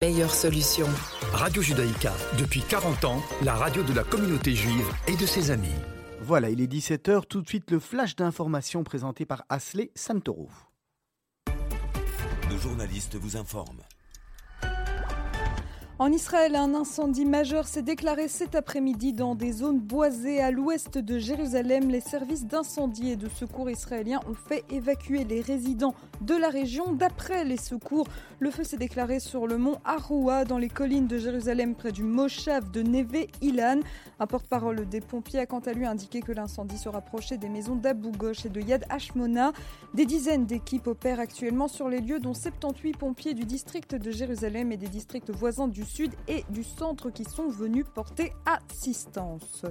Meilleure solution. Radio Judaïka, depuis 40 ans, la radio de la communauté juive et de ses amis. Voilà, il est 17h, tout de suite le flash d'information présenté par Asley Santoro. Nos journalistes vous informent. En Israël, un incendie majeur s'est déclaré cet après-midi dans des zones boisées à l'ouest de Jérusalem. Les services d'incendie et de secours israéliens ont fait évacuer les résidents de la région. D'après les secours, le feu s'est déclaré sur le mont Aroua, dans les collines de Jérusalem, près du Moshav de Neve Ilan. Un porte-parole des pompiers a quant à lui indiqué que l'incendie se rapprochait des maisons d'Abou Ghosh et de Yad Hashmona. Des dizaines d'équipes opèrent actuellement sur les lieux, dont 78 pompiers du district de Jérusalem et des districts voisins du sud et du centre qui sont venus porter assistance.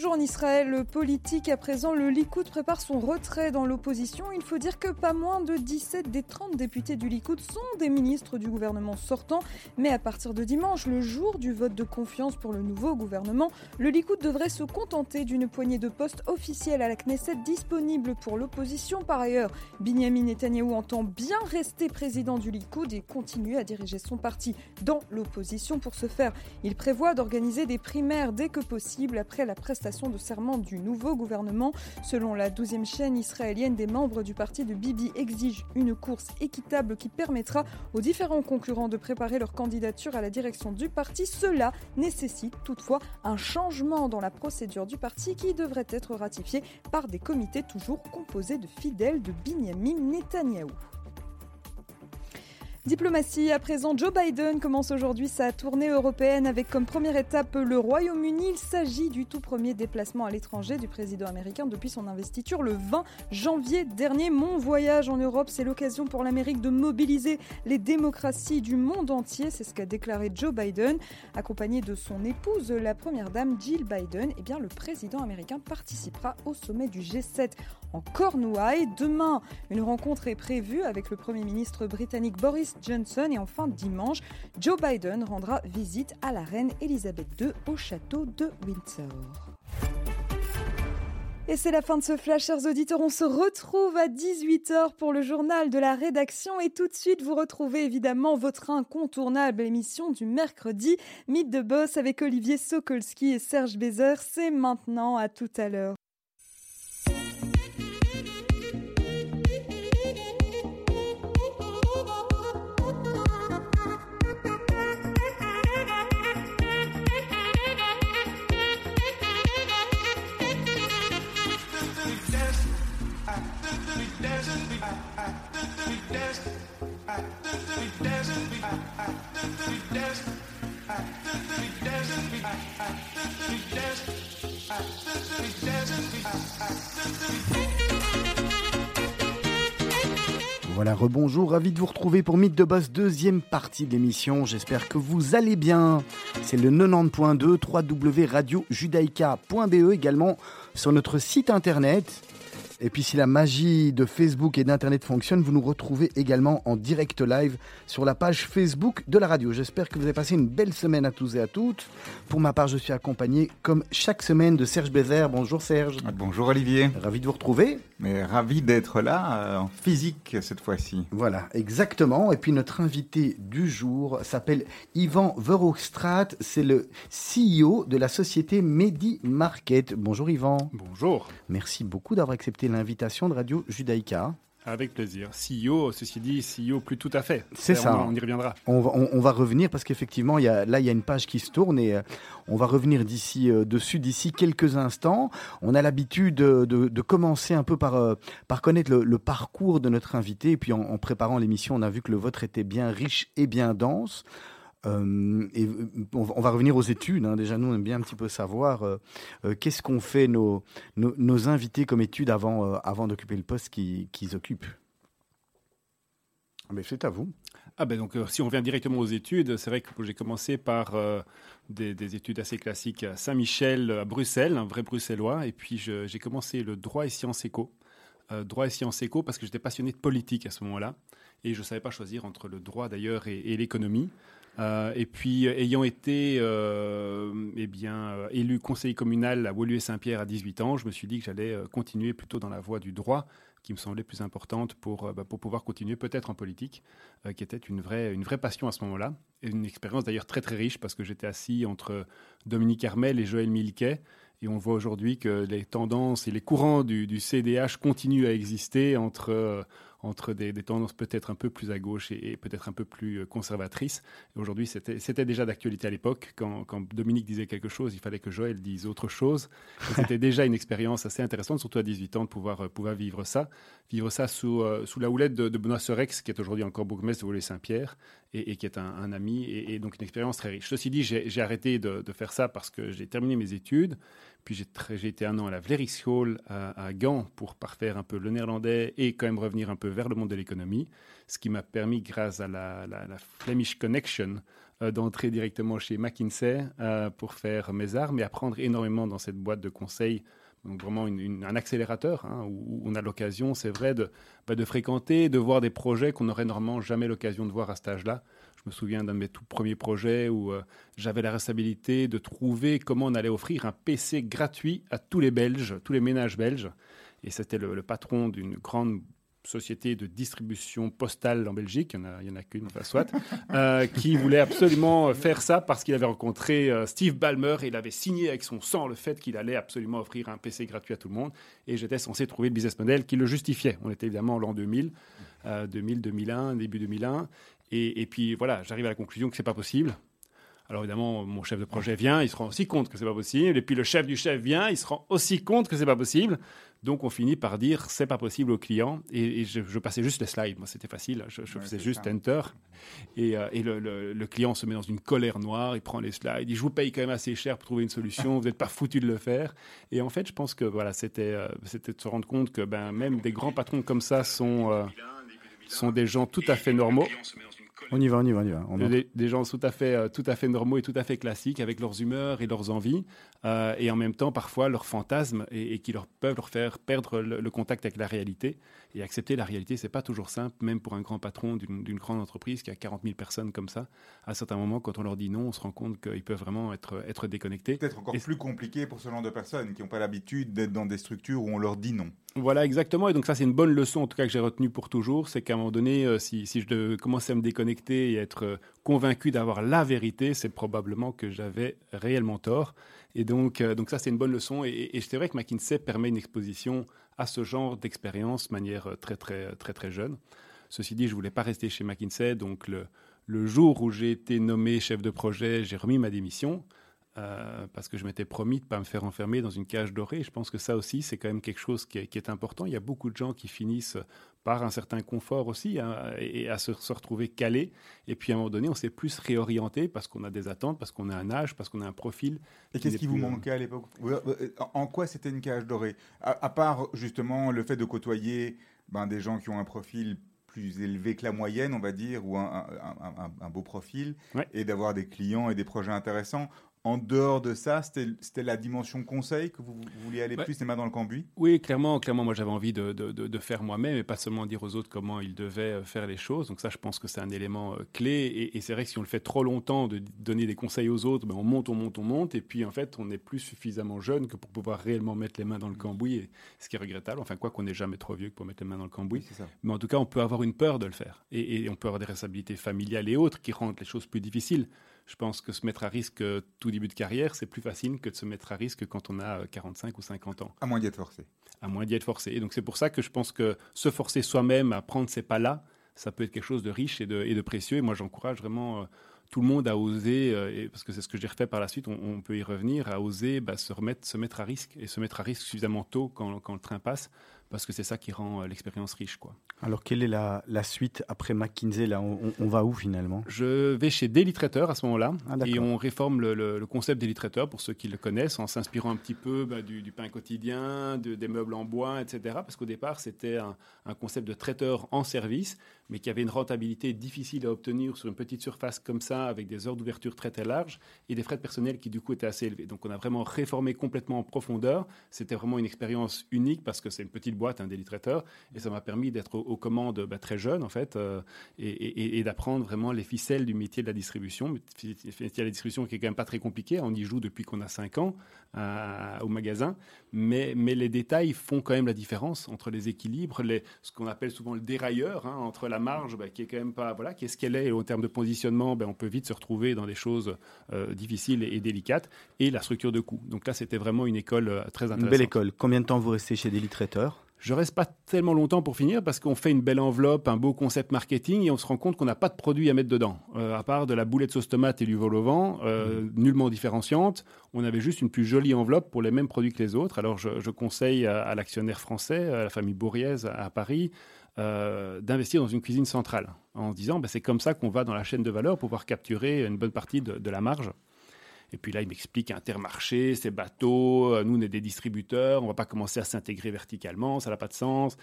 Toujours en Israël politique, à présent, le Likoud prépare son retrait dans l'opposition. Il faut dire que pas moins de 17 des 30 députés du Likoud sont des ministres du gouvernement sortant. Mais à partir de dimanche, le jour du vote de confiance pour le nouveau gouvernement, le Likoud devrait se contenter d'une poignée de postes officiels à la Knesset disponibles pour l'opposition. Par ailleurs, Binyamin Netanyahou entend bien rester président du Likoud et continuer à diriger son parti dans l'opposition. Pour ce faire, il prévoit d'organiser des primaires dès que possible après la prestation de serment du nouveau gouvernement. Selon la 12e chaîne israélienne, des membres du parti de Bibi exigent une course équitable qui permettra aux différents concurrents de préparer leur candidature à la direction du parti. Cela nécessite toutefois un changement dans la procédure du parti qui devrait être ratifié par des comités toujours composés de fidèles de Binyamin Netanyahou. Diplomatie, à présent, Joe Biden commence aujourd'hui sa tournée européenne avec comme première étape le Royaume-Uni. Il s'agit du tout premier déplacement à l'étranger du président américain depuis son investiture le 20 janvier dernier. Mon voyage en Europe, c'est l'occasion pour l'Amérique de mobiliser les démocraties du monde entier. C'est ce qu'a déclaré Joe Biden. Accompagné de son épouse, la première dame Jill Biden, eh bien, le président américain participera au sommet du G7 en Cornouailles. Demain, une rencontre est prévue avec le Premier ministre britannique Boris Johnson et enfin dimanche, Joe Biden rendra visite à la reine Elisabeth II au château de Windsor. Et c'est la fin de ce flash, chers auditeurs. On se retrouve à 18h pour le journal de la rédaction. Et tout de suite, vous retrouvez évidemment votre incontournable émission du mercredi, Mythe de Boss avec Olivier Sokolski et Serge Bézère. C'est maintenant, à tout à l'heure. Voilà, rebonjour, ravi de vous retrouver pour Mythe de Boss, deuxième partie de l'émission. J'espère que vous allez bien. C'est le 90.2 www.radiojudaïka.be également sur notre site internet et puis si la magie de Facebook et d'Internet fonctionne, vous nous retrouvez également en direct live sur la page Facebook de la radio. J'espère que vous avez passé une belle semaine à tous et à toutes. Pour ma part, je suis accompagné comme chaque semaine de Serge Bézère. Bonjour Serge. Ah, bonjour Olivier. Ravi de vous retrouver. Mais ravi d'être là euh, en physique cette fois-ci. Voilà, exactement. Et puis notre invité du jour s'appelle Yvan Verhoekstraat. C'est le CEO de la société Medi Market. Bonjour Yvan. Bonjour. Merci beaucoup d'avoir accepté l'invitation de Radio Judaïka. Avec plaisir. CEO, ceci dit, CEO plus tout à fait. C'est ça. On, y reviendra. On va, on, va revenir parce qu'effectivement, là, il y a une page qui se tourne et euh, on va revenir d'ici euh, dessus d'ici quelques instants. On a l'habitude de, de, commencer un peu par, euh, par connaître le, le, parcours de notre invité. Et puis en, en préparant l'émission, on a vu que le vôtre était bien riche et bien dense. Euh, et on va revenir aux études. Hein. Déjà, nous, on aime bien un petit peu savoir euh, euh, qu'est-ce qu'ont fait nos, nos, invités comme études avant, avant d'occuper le poste qu'ils occupent. Mais c'est à vous. Ah ben donc, si on revient directement aux études, c'est vrai que j'ai commencé par des, des, études assez classiques à Saint-Michel, à Bruxelles, un vrai bruxellois, et puis j'ai commencé le droit et sciences éco. droit et sciences éco parce que j'étais passionné de politique à ce moment-là, et je ne savais pas choisir entre le droit d'ailleurs et l'économie. Euh, et puis, ayant été euh, eh bien, euh, élu conseiller communal à Woluwe-Saint-Pierre à 18 ans, je me suis dit que j'allais continuer plutôt dans la voie du droit, qui me semblait plus importante pour, bah, pour pouvoir continuer peut-être en politique, qui était une vraie, une vraie passion à ce moment-là. Et une expérience d'ailleurs très très riche parce que j'étais assis entre Dominique Armel et Joël Milquet. Et on voit aujourd'hui que les tendances et les courants du CDH continuent à exister entre entre des, tendances peut-être un peu plus à gauche et, peut-être un peu plus euh, conservatrices. Aujourd'hui, c'était déjà d'actualité à l'époque. Quand, Dominique disait quelque chose, il fallait que Joël dise autre chose. C'était déjà une expérience assez intéressante, surtout à 18 ans, de pouvoir, euh, pouvoir vivre ça. Vivre ça sous, euh, sous la houlette de, Benoît Sorex, qui est aujourd'hui encore bourgmestre de Volée-Saint-Pierre et, qui est un, ami, et, donc une expérience très riche. Ceci dit, j'ai arrêté de, faire ça parce que j'ai terminé mes études. Puis j'ai été un an à la Vlerischool à, à, Gand pour parfaire un peu le néerlandais et quand même revenir un peu vers le monde de l'économie, ce qui m'a permis, grâce à la, Flemish Connection, euh, d'entrer directement chez McKinsey euh, pour faire mes armes et apprendre énormément dans cette boîte de conseil. Donc vraiment un accélérateur hein, où, on a l'occasion, c'est vrai, de, bah, de fréquenter, de voir des projets qu'on n'aurait normalement jamais l'occasion de voir à cet âge-là. Je me souviens d'un de mes tout premiers projets où euh, j'avais la responsabilité de trouver comment on allait offrir un PC gratuit à tous les Belges, tous les ménages belges. Et c'était le, patron d'une grande société de distribution postale en Belgique, il n'y en a, qu'une, enfin soit, euh, qui voulait absolument faire ça parce qu'il avait rencontré euh, Steve Ballmer et il avait signé avec son sang le fait qu'il allait absolument offrir un PC gratuit à tout le monde. Et j'étais censé trouver le business model qui le justifiait. On était évidemment en l'an 2000, 2000, 2001, début 2001. Et, puis voilà, j'arrive à la conclusion que c'est pas possible. Alors évidemment, mon chef de projet vient, il se rend aussi compte que c'est pas possible. Et puis le chef du chef vient, il se rend aussi compte que c'est pas possible. Donc on finit par dire c'est pas possible au client. Et, je, passais juste les slides. Moi c'était facile. Je, faisais juste enter. Et, euh, le, client se met dans une colère noire. Il prend les slides. Il dit je vous paye quand même assez cher pour trouver une solution. Vous n'êtes pas foutu de le faire. Et en fait, je pense que voilà, c'était euh, c'était de se rendre compte que ben même des grands patrons comme ça sont euh, sont des gens tout à fait normaux. On y va, on y va, on y va. des, gens tout à, fait, euh, tout à fait normaux et tout à fait classiques avec leurs humeurs et leurs envies, euh, et en même temps parfois leurs fantasmes et, qui leur peuvent leur faire perdre le, contact avec la réalité. Et accepter la réalité, c'est pas toujours simple, même pour un grand patron d'une grande entreprise qui a 40 000 personnes comme ça. À certains moments, quand on leur dit non, on se rend compte qu'ils peuvent vraiment être, être déconnectés. Peut-être encore plus compliqué pour ce genre de personnes qui n'ont pas l'habitude d'être dans des structures où on leur dit non. Voilà, exactement. Et donc ça, c'est une bonne leçon, en tout cas, que j'ai retenue pour toujours. C'est qu'à un moment donné, euh, si, si, je commençais à me déconnecter et être euh, convaincu d'avoir la vérité, c'est probablement que j'avais réellement tort. Et donc, euh, donc ça, c'est une bonne leçon. Et, et c'est vrai que McKinsey permet une exposition à ce genre d'expérience de manière très, très, très, très jeune. Ceci dit, je voulais pas rester chez McKinsey. Donc, le, le jour où j'ai été nommé chef de projet, j'ai remis ma démission. Euh, parce que je m'étais promis de ne pas me faire enfermer dans une cage dorée. Je pense que ça aussi, c'est quand même quelque chose qui est, important. Il y a beaucoup de gens qui finissent par un certain confort aussi hein, et à se, retrouver calés. Et puis à un moment donné, on s'est plus réorienté parce qu'on a des attentes, parce qu'on a un âge, parce qu'on a un profil. Et qu'est-ce qui vous euh, manquait à l'époque? En quoi c'était une cage dorée? À, part justement le fait de côtoyer ben, des gens qui ont un profil plus élevé que la moyenne, on va dire, ou un, beau profil, et d'avoir des clients et des projets intéressants. En dehors de ça, c'était la dimension conseil que vous, vouliez aller plus les mains dans le cambouis? Oui, clairement, clairement, moi j'avais envie de, de, faire moi-même et pas seulement dire aux autres comment ils devaient euh, faire les choses. Donc ça, je pense que c'est un élément euh, clé. Et, c'est vrai que si on le fait trop longtemps de donner des conseils aux autres, ben on monte, on monte, on monte. Et puis en fait, on n'est plus suffisamment jeune que pour pouvoir réellement mettre les mains dans le cambouis, ce qui est regrettable. Enfin, quoi qu'on n'est jamais trop vieux pour mettre les mains dans le cambouis. Mais en tout cas, on peut avoir une peur de le faire. Et, et on peut avoir des responsabilités familiales et autres qui rendent les choses plus difficiles. Je pense que se mettre à risque euh, tout début de carrière, c'est plus facile que de se mettre à risque quand on a 45 euh, ou 50 ans. À moins d'y être forcé. À moins d'y être forcé. Et donc c'est pour ça que je pense que se forcer soi-même à prendre ces pas-là, ça peut être quelque chose de riche et de, précieux. Et moi, j'encourage vraiment euh, tout le monde à oser, parce que c'est ce que j'ai refait par la suite, on, peut y revenir, à oser bah, se remettre, se mettre à risque et se mettre à risque suffisamment tôt quand, quand le train passe parce que c'est ça qui rend euh, l'expérience riche. Quoi. Alors, quelle est la, suite après McKinsey là? On, va où finalement? Je vais chez Daily Trader à ce moment-là ah, et on réforme le, concept Daily Trader pour ceux qui le connaissent en s'inspirant un petit peu bah, du, pain quotidien, des meubles en bois, etc. Parce qu'au départ, c'était un, un, concept de traiteur en service, mais qui avait une rentabilité difficile à obtenir sur une petite surface comme ça, avec des heures d'ouverture très très larges et des frais de personnel qui du coup étaient assez élevés. Donc, on a vraiment réformé complètement en profondeur. C'était vraiment une expérience unique parce que c'est une petite boîte, un daily trader, et ça m'a permis d'être aux, commandes bah, très jeune en fait, et, d'apprendre vraiment les ficelles du métier de la distribution, métier de la distribution qui est quand même pas très compliqué, on y joue depuis qu'on a 5 ans au magasin, mais, mais les détails font quand même la différence entre les équilibres, les, ce qu'on appelle souvent le dérailleur, hein, entre la marge bah, qui est quand même pas, voilà, qu'est-ce qu'elle est, et en termes de positionnement, ben, on peut vite se retrouver dans des choses euh, difficiles et, délicates, et la structure de coût. Donc là, c'était vraiment une école euh, très intéressante. Une belle école. Combien de temps vous restez chez Daily je reste pas tellement longtemps pour finir parce qu'on fait une belle enveloppe, un beau concept marketing et on se rend compte qu'on n'a pas de produit à mettre dedans. Euh, à part de la boulette sauce tomate et du vol au vent, mmh. nullement différenciante, on avait juste une plus jolie enveloppe pour les mêmes produits que les autres. Alors je, conseille à, l'actionnaire français, à la famille Bourriez à Paris, euh, d'investir dans une cuisine centrale, en se disant bah, c'est comme ça qu'on va dans la chaîne de valeur pour pouvoir capturer une bonne partie de, la marge. Et puis là, il m'explique Intermarché, ces bateaux, euh, nous, on est des distributeurs, on ne va pas commencer à s'intégrer verticalement, ça n'a pas de sens.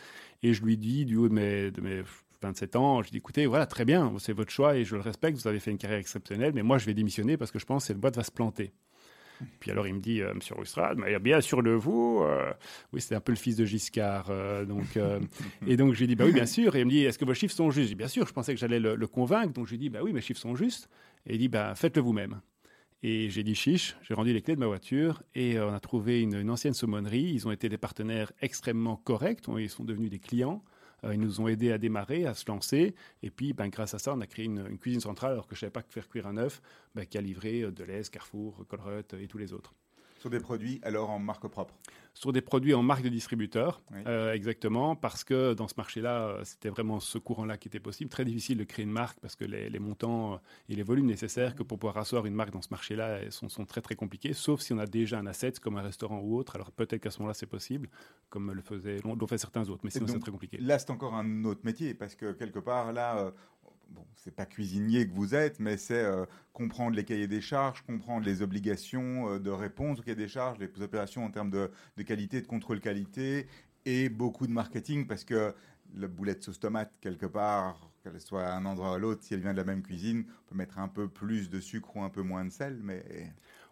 Et je lui dis, du haut de mes, de mes 27 ans, je dis écoutez, voilà, très bien, c'est votre choix et je le respecte, vous avez fait une carrière exceptionnelle, mais moi, je vais démissionner parce que je pense que cette boîte va se planter. Puis alors il me dit, euh, Monsieur bien sûr de vous. Euh, oui, c'était un peu le fils de Giscard. Euh, donc, et donc j'ai dit, bah oui, bien sûr. Et il me dit, est-ce que vos chiffres sont justes? J'ai dit, bien sûr, je pensais que j'allais le, convaincre. Donc j'ai dit, bah oui, mes chiffres sont justes. Et il dit, bah faites-le vous-même. Et j'ai dit chiche, j'ai rendu les clés de ma voiture et on a trouvé une, ancienne saumonnerie. Ils ont été des partenaires extrêmement corrects, ils sont devenus des clients. Euh, ils nous ont aidés à démarrer, à se lancer. Et puis, ben, grâce à ça, on a créé une, cuisine centrale, alors que je ne savais pas faire cuire un œuf, ben, qui a livré euh, Deleuze, Carrefour, Colruyt et tous les autres. Sur des produits alors en marque propre Sur des produits en marque de distributeur, euh, exactement, parce que dans ce marché-là, euh, c'était vraiment ce courant-là qui était possible. Très difficile de créer une marque parce que les, montants euh, et les volumes nécessaires que pour pouvoir asseoir une marque dans ce marché-là sont, sont, très très compliqués, sauf si on a déjà un asset comme un restaurant ou autre. Alors peut-être qu'à ce moment-là, c'est possible, comme le faisaient, l'ont fait certains autres, mais sinon c'est très compliqué. Là, c'est encore un autre métier parce que quelque part, là, bon, c'est pas cuisinier que vous êtes, mais c'est euh, comprendre les cahiers des charges, comprendre les obligations euh, de réponse aux cahiers des charges, les opérations en termes de, qualité, de contrôle qualité, et beaucoup de marketing, parce que la boulette sauce tomate, quelque part, qu'elle soit à un endroit ou à l'autre, si elle vient de la même cuisine, on peut mettre un peu plus de sucre ou un peu moins de sel, mais...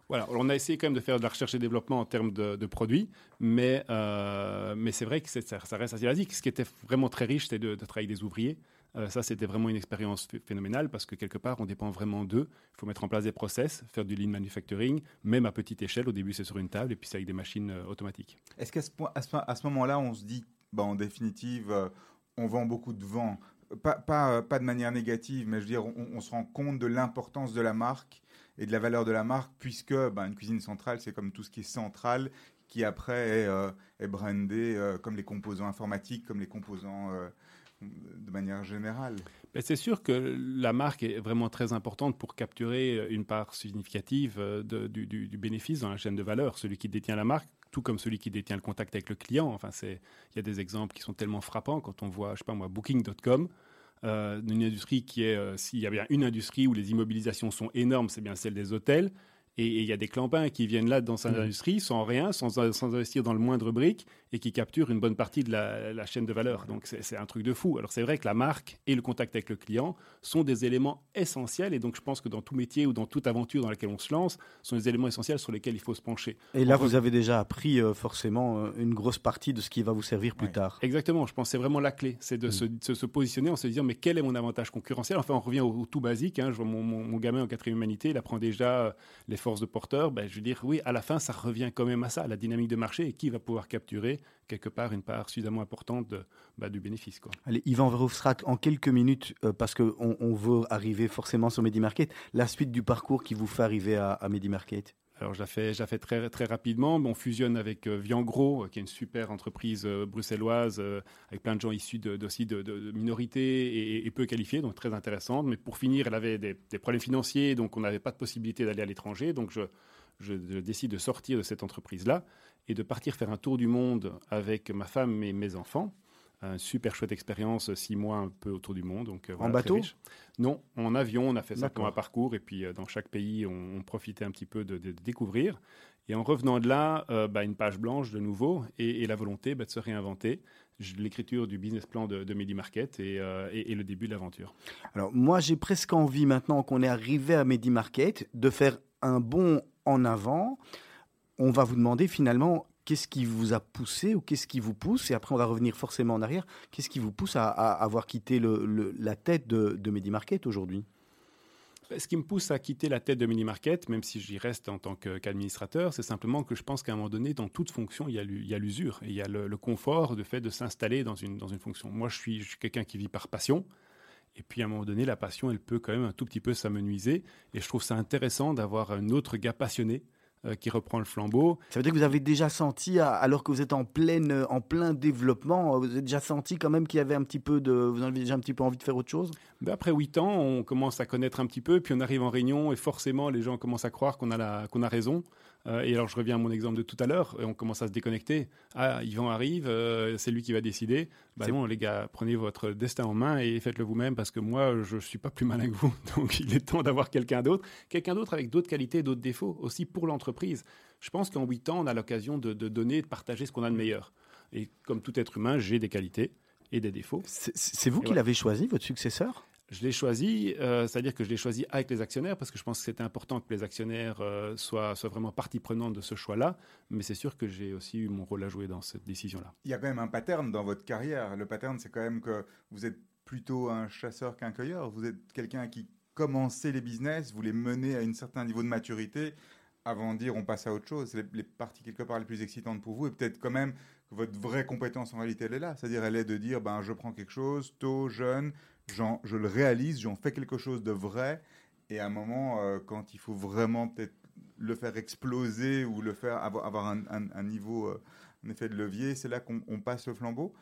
Voilà, on a essayé quand même de faire de la recherche et développement en termes de, produits, mais, euh, mais c'est vrai que ça, ça, reste assez basique. Ce qui était vraiment très riche, c'était de, de travailler des ouvriers. Euh, ça, c'était vraiment une expérience phénoménale parce que quelque part, on dépend vraiment d'eux. Il faut mettre en place des process, faire du lean manufacturing, même à petite échelle. Au début, c'est sur une table et puis c'est avec des machines euh, automatiques. Est-ce qu'à ce, à ce, moment-là, on se dit, bah, en définitive, euh, on vend beaucoup de vent pas, de manière négative, mais je veux dire, on, se rend compte de l'importance de la marque et de la valeur de la marque, puisque bah, une cuisine centrale, c'est comme tout ce qui est central, qui après est brandé comme les composants informatiques, comme les composants de manière générale C'est sûr que la marque est vraiment très importante pour capturer une part significative euh, du, bénéfice dans la chaîne de valeur. Celui qui détient la marque, tout comme celui qui détient le contact avec le client. Enfin, il y a des exemples qui sont tellement frappants quand on voit, je sais pas moi, Booking.com. Euh, une industrie qui est, euh, s'il y a bien une industrie où les immobilisations sont énormes, c'est bien celle des hôtels. Et il y a des clampins qui viennent là dans cette mmh. industrie sans rien, sans, sans, investir dans le moindre brique, et qui capturent une bonne partie de la, chaîne de valeur. Donc c'est un truc de fou. Alors c'est vrai que la marque et le contact avec le client sont des éléments essentiels, et donc je pense que dans tout métier ou dans toute aventure dans laquelle on se lance, sont des éléments essentiels sur lesquels il faut se pencher. Et là, vous avez déjà appris euh, forcément euh, une grosse partie de ce qui va vous servir plus tard. Exactement. Je pense que c'est vraiment la clé, c'est de, mmh. se, positionner en se disant mais quel est mon avantage concurrentiel? Enfin, on revient au, tout basique. Hein. Je vois mon, mon, gamin en quatrième humanité, il apprend déjà euh, les forces de porteur. Ben, je veux dire, oui, à la fin, ça revient quand même à ça, la dynamique de marché et qui va pouvoir capturer quelque part une part suffisamment importante bah, du bénéfice. Quoi. Allez, Yvan Verhofstadt, en quelques minutes, euh, parce qu'on on veut arriver forcément sur MediMarket, la suite du parcours qui vous fait arriver à, à MediMarket? Alors, je la fais, très, très rapidement. On fusionne avec euh, Viangro, euh, qui est une super entreprise bruxelloise, avec plein de gens issus de, aussi de, minorités et, peu qualifiés, donc très intéressante. Mais pour finir, elle avait des, des problèmes financiers, donc on n'avait pas de possibilité d'aller à l'étranger. Donc, je, je, décide de sortir de cette entreprise-là et de partir faire un tour du monde avec ma femme et mes enfants. Une super chouette expérience, six mois un peu autour du monde. Donc, euh, en bateau Non, en avion. On a fait ça comme un parcours et puis euh, dans chaque pays, on, profitait un petit peu de, découvrir. Et en revenant de là, euh, bah, une page blanche de nouveau et, la volonté bah, de se réinventer. L'écriture du business plan de, de MediMarket et, et, le début de l'aventure. Alors moi, j'ai presque envie maintenant qu'on est arrivé à MediMarket de faire un bon en avant, on va vous demander finalement Qu'est-ce qui vous a poussé ou qu'est-ce qui vous pousse Et après, on va revenir forcément en arrière. Qu'est-ce qui vous pousse à, avoir quitté la tête de, de Medimarket aujourd'hui? Bah, ce qui me pousse à quitter la tête de Mini Market, même si j'y reste en tant qu'administrateur, c'est simplement que je pense qu'à un moment donné, dans toute fonction, il y a l'usure et il y a le, confort de fait de s'installer dans une, fonction. Moi, je suis quelqu'un qui vit par passion. Et puis à un moment donné, la passion, elle peut quand même un tout petit peu s'amenuiser. Et je trouve ça intéressant d'avoir un autre gars passionné euh, qui reprend le flambeau. Ça veut dire que vous avez déjà senti, alors que vous êtes en, pleine, en plein développement, vous avez déjà senti quand même qu'il y avait un petit peu de, vous avez déjà un petit peu envie de faire autre chose? Ben Après huit ans, on commence à connaître un petit peu, puis on arrive en réunion et forcément les gens commencent à croire qu'on a, qu'on a raison. Euh, et alors, je reviens à mon exemple de tout à l'heure, on commence à se déconnecter. Ah, Yvan arrive, euh, c'est lui qui va décider. Bah non, les gars, prenez votre destin en main et faites-le vous-même parce que moi, je ne suis pas plus malin que vous. Donc, il est temps d'avoir quelqu'un d'autre. Quelqu'un d'autre avec d'autres qualités, d'autres défauts aussi pour l'entreprise. Je pense qu'en huit ans, on a l'occasion de, de donner, de partager ce qu'on a de meilleur. Et comme tout être humain, j'ai des qualités et des défauts. C'est vous qui l'avez choisi, votre successeur? Je l'ai choisi, euh, c'est-à-dire que je l'ai choisi avec les actionnaires parce que je pense que c'était important que les actionnaires euh, soient, soient, vraiment partie prenante de ce choix-là. Mais c'est sûr que j'ai aussi eu mon rôle à jouer dans cette décision-là. Il y a quand même un pattern dans votre carrière. Le pattern, c'est quand même que vous êtes plutôt un chasseur qu'un cueilleur. Vous êtes quelqu'un qui commençait les business, vous les menez à un certain niveau de maturité avant de dire on passe à autre chose. C'est les, les, parties quelque part les plus excitantes pour vous et peut-être quand même que votre vraie compétence en réalité elle est là. C'est-à-dire elle est de dire ben je prends quelque chose tôt, jeune, je le réalise, j'en fais quelque chose de vrai. Et à un moment, euh, quand il faut vraiment peut-être le faire exploser ou le faire avoir, un, niveau, euh, un effet de levier, c'est là qu'on passe le flambeau.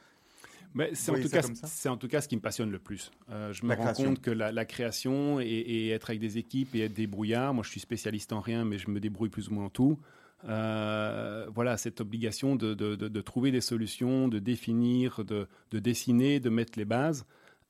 c'est en, tout cas, c'est en tout cas ce qui me passionne le plus. Euh, je me rends compte que la, création et, être avec des équipes et être débrouillard, moi je suis spécialiste en rien, mais je me débrouille plus ou moins en tout. voilà, cette obligation de, de, trouver des solutions, de définir, de, dessiner, de mettre les bases.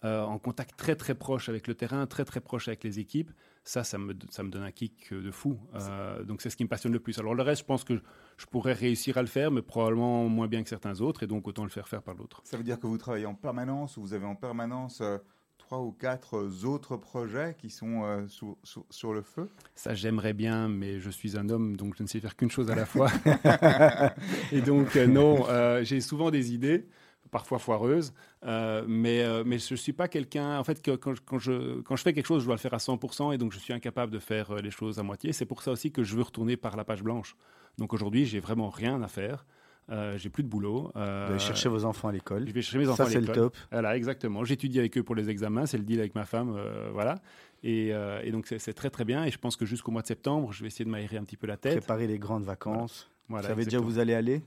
Euh, en contact très très proche avec le terrain, très très proche avec les équipes, ça, ça me, ça me donne un kick de fou. Euh, donc c'est ce qui me passionne le plus. Alors le reste, je pense que je pourrais réussir à le faire, mais probablement moins bien que certains autres, et donc autant le faire faire par l'autre. Ça veut dire que vous travaillez en permanence, ou vous avez en permanence euh, trois ou quatre autres projets qui sont sur, le feu? Ça, j'aimerais bien, mais je suis un homme, donc je ne sais faire qu'une chose à la fois. et donc, non, j'ai souvent des idées parfois foireuse, euh, mais, euh, mais je ne suis pas quelqu'un, en fait, que, quand, quand, je, quand je fais quelque chose, je dois le faire à 100%, et donc je suis incapable de faire euh, les choses à moitié. C'est pour ça aussi que je veux retourner par la page blanche. Donc aujourd'hui, j'ai vraiment rien à faire. Euh, j'ai plus de boulot. Euh, Vous allez chercher vos enfants à l'école. Je vais chercher mes enfants à l'école. Ça, c'est le top. Voilà, exactement. J'étudie avec eux pour les examens. C'est le deal avec ma femme. voilà. Et, et donc, c'est très, très bien. Et je pense que jusqu'au mois de septembre, je vais essayer de m'aérer un petit peu la tête. Préparer les grandes vacances. Voilà. Vous savez déjà où vous allez aller?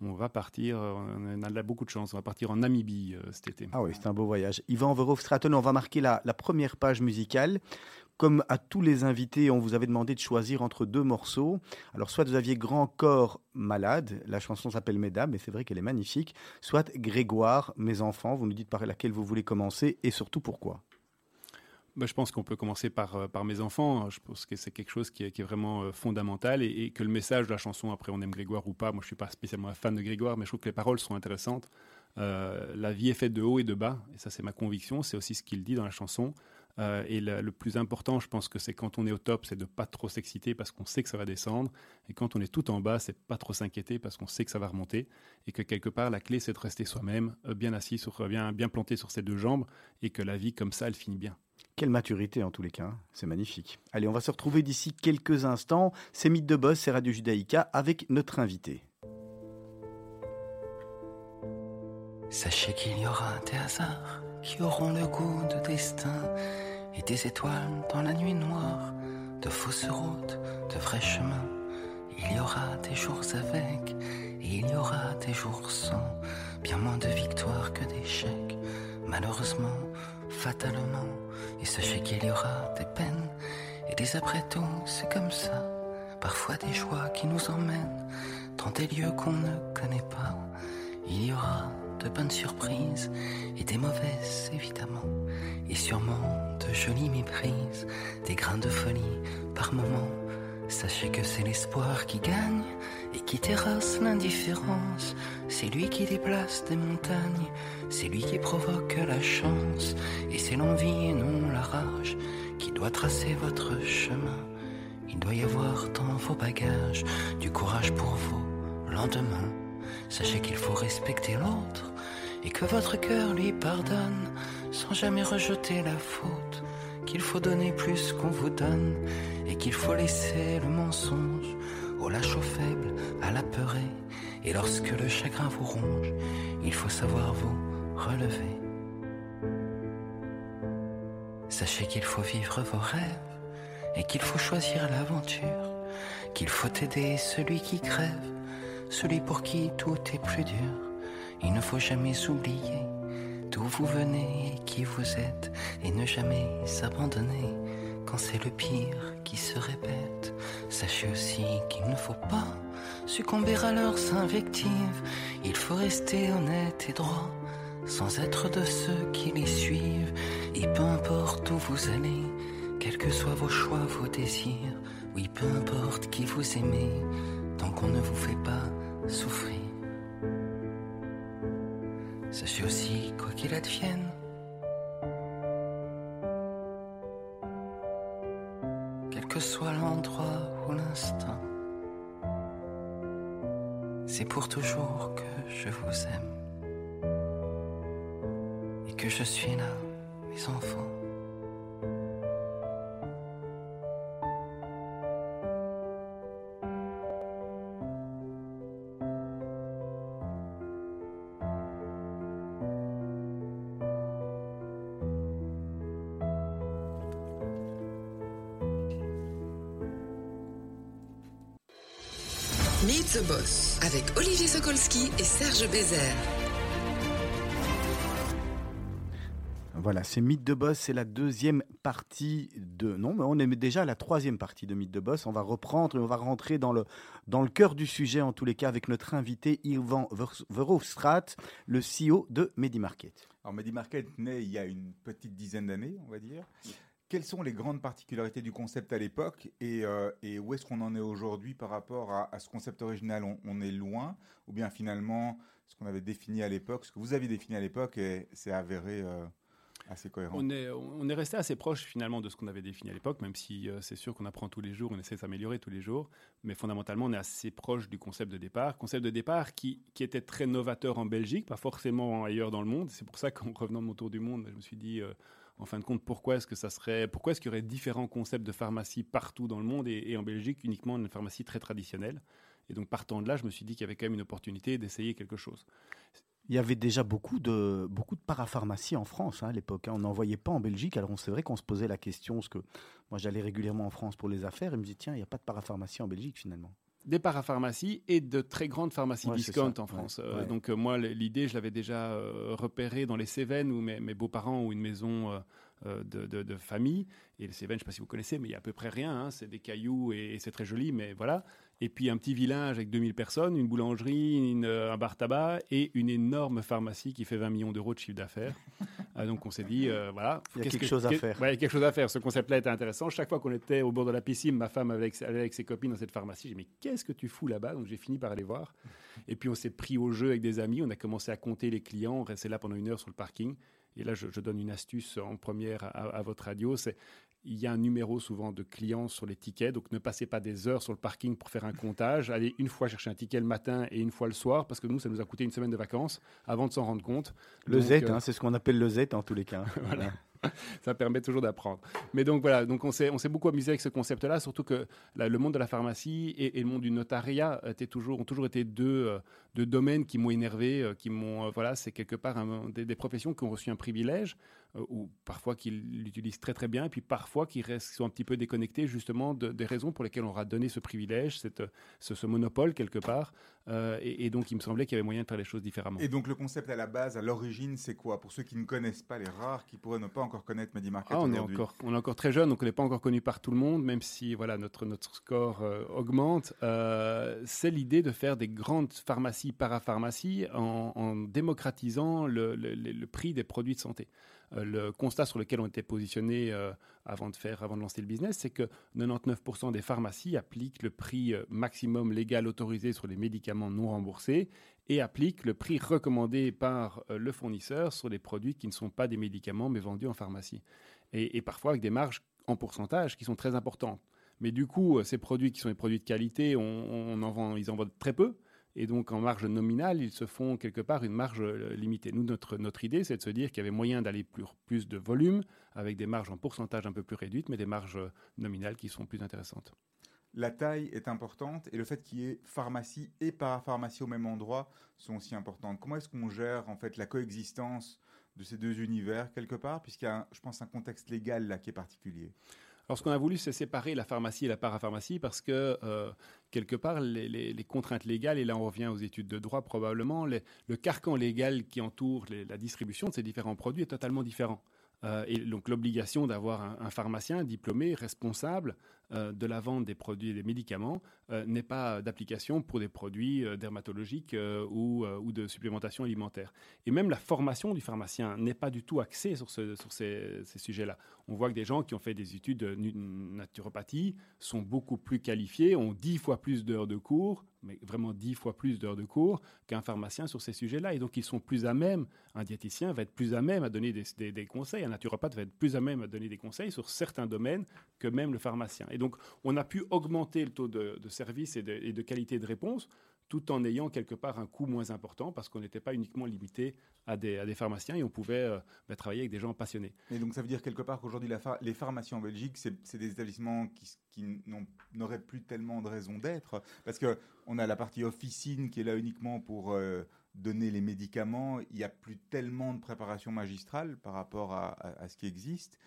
On va partir, on a beaucoup de chance, on va partir en Namibie euh, cet été. Ah oui, c'est un beau voyage. Yvan Verhofstraten, on va marquer la, première page musicale. Comme à tous les invités, on vous avait demandé de choisir entre deux morceaux. Alors, soit vous aviez Grand Corps Malade, la chanson s'appelle Mesdames, mais c'est vrai qu'elle est magnifique. Soit Grégoire, Mes enfants, vous nous dites par laquelle vous voulez commencer et surtout pourquoi. Bah, je pense qu'on peut commencer par, euh, mes enfants. Je pense que c'est quelque chose qui est, vraiment euh, fondamental et, que le message de la chanson, après on aime Grégoire ou pas, moi je ne suis pas spécialement un fan de Grégoire, mais je trouve que les paroles sont intéressantes. Euh, la vie est faite de haut et de bas, et ça c'est ma conviction, c'est aussi ce qu'il dit dans la chanson. et le, plus important, je pense que c'est quand on est au top, c'est de pas trop s'exciter parce qu'on sait que ça va descendre. Et quand on est tout en bas, c'est pas trop s'inquiéter parce qu'on sait que ça va remonter. Et que quelque part, la clé, c'est de rester soi-même, bien assis, sur, bien, bien planté sur ses deux jambes. Et que la vie, comme ça, elle finit bien. Quelle maturité en tous les cas, hein. c'est magnifique. Allez, on va se retrouver d'ici quelques instants. C'est Mythe de Boss, c'est Radio Judaïka avec notre invité. Sachez qu'il y aura des hasards qui auront le goût de destin et des étoiles dans la nuit noire, de fausses routes, de vrais chemins. Il y aura des jours avec et il y aura des jours sans, bien moins de victoires que d'échecs. Malheureusement, fatalement. Et sachez qu'il y aura des peines et des après-tout, c'est comme ça. Parfois des joies qui nous emmènent dans des lieux qu'on ne connaît pas. Il y aura de bonnes surprises et des mauvaises évidemment. Et sûrement de jolies méprises, des grains de folie par moments. Sachez que c'est l'espoir qui gagne et qui terrasse l'indifférence. C'est lui qui déplace des montagnes, c'est lui qui provoque la chance. Et c'est l'envie et non la rage qui doit tracer votre chemin. Il doit y avoir dans vos bagages du courage pour vous lendemain. Sachez qu'il faut respecter l'autre et que votre cœur lui pardonne sans jamais rejeter la faute. Qu'il faut donner plus qu'on vous donne et qu'il faut laisser le mensonge au lâche au faible, à l'apeuré. Et lorsque le chagrin vous ronge, il faut savoir vous relever. Sachez qu'il faut vivre vos rêves et qu'il faut choisir l'aventure, qu'il faut aider celui qui crève, celui pour qui tout est plus dur. Il ne faut jamais oublier d'où vous venez et qui vous êtes et ne jamais s'abandonner quand c'est le pire qui se répète. Sachez aussi qu'il ne faut pas succomber à leurs invectives. Il faut rester honnête et droit sans être de ceux qui les suivent. Et peu importe où vous allez, quels que soient vos choix, vos désirs, oui, peu importe qui vous aimez, tant qu'on ne vous fait pas souffrir. Sachez aussi, quoi qu'il advienne, quel que soit l'endroit ou l'instant, c'est pour toujours que je vous aime et que je suis là, mes enfants. Et Serge Bézère. Voilà, c'est Mythe de Boss, c'est la deuxième partie de... Non, mais on est déjà à la troisième partie de Mythe de Boss. On va reprendre et on va rentrer dans le, dans le cœur du sujet, en tous les cas, avec notre invité Yvan Verhofstadt, le CEO de MediMarket. Alors MediMarket naît il y a une petite dizaine d'années, on va dire. Quelles sont les grandes particularités du concept à l'époque et, euh, où est-ce qu'on en est aujourd'hui par rapport à, ce concept original? On, est loin? Ou bien finalement ce qu'on avait défini à l'époque, ce que vous aviez défini à l'époque, c'est avéré euh, assez cohérent? On est, on est resté assez proche finalement de ce qu'on avait défini à l'époque, même si euh, c'est sûr qu'on apprend tous les jours, on essaie de s'améliorer tous les jours, mais fondamentalement on est assez proche du concept de départ. Concept de départ qui, qui était très novateur en Belgique, pas forcément ailleurs dans le monde. C'est pour ça qu'en revenant de mon tour du monde, je me suis dit en fin de compte, pourquoi est-ce que ça serait, pourquoi est-ce qu'il y aurait différents concepts de pharmacie partout dans le monde et, en Belgique uniquement une pharmacie très traditionnelle? Et donc partant de là, je me suis dit qu'il y avait quand même une opportunité d'essayer quelque chose. Il y avait déjà beaucoup de, beaucoup de parapharmacies en France hein, à l'époque. Hein. On n'en voyait pas en Belgique. Alors c'est vrai qu'on se posait la question, parce que moi j'allais régulièrement en France pour les affaires et je me disais, tiens, il n'y a pas de parapharmacie en Belgique finalement des parapharmacies et de très grandes pharmacies ouais, discount en France. Ouais, euh. Donc euh, moi, l'idée, je l'avais déjà euh, repérée dans les Cévennes où mes, mes beaux-parents ont une maison de, de, de, famille. Et les Cévennes, je ne sais pas si vous connaissez, mais il y a à peu près rien. Hein. C'est des cailloux et, et c'est très joli, mais voilà. Et puis un petit village avec 2000 personnes, une boulangerie, une, un bar tabac et une énorme pharmacie qui fait 20 millions d'euros de chiffre d'affaires. ah, donc on s'est dit, voilà. Il y a quelque que, chose à faire. Ouais, il y a quelque chose à faire. Ce concept-là était intéressant. Chaque fois qu'on était au bord de la piscine, ma femme avec, avec ses copines dans cette pharmacie, j'ai dit, mais qu'est-ce que tu fous là-bas? Donc j'ai fini par aller voir. Et puis on s'est pris au jeu avec des amis. On a commencé à compter les clients. On restait là pendant une heure sur le parking. Et là, je, je donne une astuce en première à, à votre radio. C'est il y a un numéro souvent de clients sur les tickets, donc ne passez pas des heures sur le parking pour faire un comptage. Allez une fois chercher un ticket le matin et une fois le soir, parce que nous, ça nous a coûté une semaine de vacances avant de s'en rendre compte. Le donc, Z, euh... hein, c'est ce qu'on appelle le Z en tous les cas. voilà. ça permet toujours d'apprendre. Mais donc voilà, donc on s'est on s'est beaucoup amusé avec ce concept-là, surtout que là, le monde de la pharmacie et, et, le monde du notariat étaient toujours ont toujours été deux euh, deux domaines qui m'ont énervé, euh, qui m'ont euh, voilà, c'est quelque part un, des, des, professions qui ont reçu un privilège ou parfois qui l'utilisent très très bien, et puis parfois qui restent qui sont un petit peu déconnectés justement de, des raisons pour lesquelles on aura donné ce privilège, cette, ce, ce monopole quelque part. Et, et, donc il me semblait qu'il y avait moyen de faire les choses différemment. Et donc le concept à la base, à l'origine, c'est quoi? Pour ceux qui ne connaissent pas les rares, qui pourraient ne pas encore connaître MediMarket ah, on est encore on est encore très jeune donc on n'est pas encore connu par tout le monde même si voilà notre notre score euh, augmente euh, c'est l'idée de faire des grandes pharmacies parapharmacies en, démocratisant le, prix des produits de santé euh, le constat sur lequel on était positionné euh, avant de faire avant de lancer le business c'est que 99% des pharmacies appliquent le prix euh, maximum légal autorisé sur les médicaments non remboursés et appliquent le prix recommandé par le fournisseur sur les produits qui ne sont pas des médicaments mais vendus en pharmacie. Et, parfois avec des marges en pourcentage qui sont très importantes. Mais du coup, ces produits qui sont des produits de qualité, ils en vendent très peu. Et donc, en marge nominale, ils se font quelque part une marge euh, limitée. Nous, notre, idée, c'est de se dire qu'il y avait moyen d'aller plus, plus de volume, avec des marges en pourcentage un peu plus réduites, mais des marges nominales qui sont plus intéressantes. La taille est importante et le fait qu'il y ait pharmacie et parapharmacie au même endroit sont aussi importantes. Comment est-ce qu'on gère en fait la coexistence de ces deux univers quelque part, puisqu'il y a, je pense, un contexte légal là qui est particulier alors, ce qu'on a voulu, c'est séparer la pharmacie et la parapharmacie parce que, euh, quelque part, les, contraintes légales, et là on revient aux études de droit probablement, le carcan légal qui entoure la distribution de ces différents produits est totalement différent. Euh, et donc l'obligation d'avoir un, pharmacien diplômé, responsable de la vente des produits et des médicaments euh, n'est pas d'application pour des produits dermatologiques ou, ou, de supplémentation alimentaire. Et même la formation du pharmacien n'est pas du tout axée sur, sur ces, ces sujets-là. On voit que des gens qui ont fait des études de naturopathie sont beaucoup plus qualifiés, ont dix fois plus d'heures de cours, mais vraiment dix fois plus d'heures de cours qu'un pharmacien sur ces sujets-là. Et donc, ils sont plus à même, un diététicien va être plus à même à donner des, des, conseils, un naturopathe va être plus à même à donner des conseils sur certains domaines que même le pharmacien. Et donc, on a pu augmenter le taux de, service et de, qualité de réponse tout en ayant quelque part un coût moins important parce qu'on n'était pas uniquement limité à des, pharmaciens et on pouvait euh, bah, travailler avec des gens passionnés. Et donc ça veut dire quelque part qu'aujourd'hui les pharmacies en Belgique, c'est des établissements qui, n'auraient plus tellement de raison d'être parce qu'on a la partie officine qui est là uniquement pour euh, donner les médicaments, il n'y a plus tellement de préparation magistrale par rapport à ce qui existe.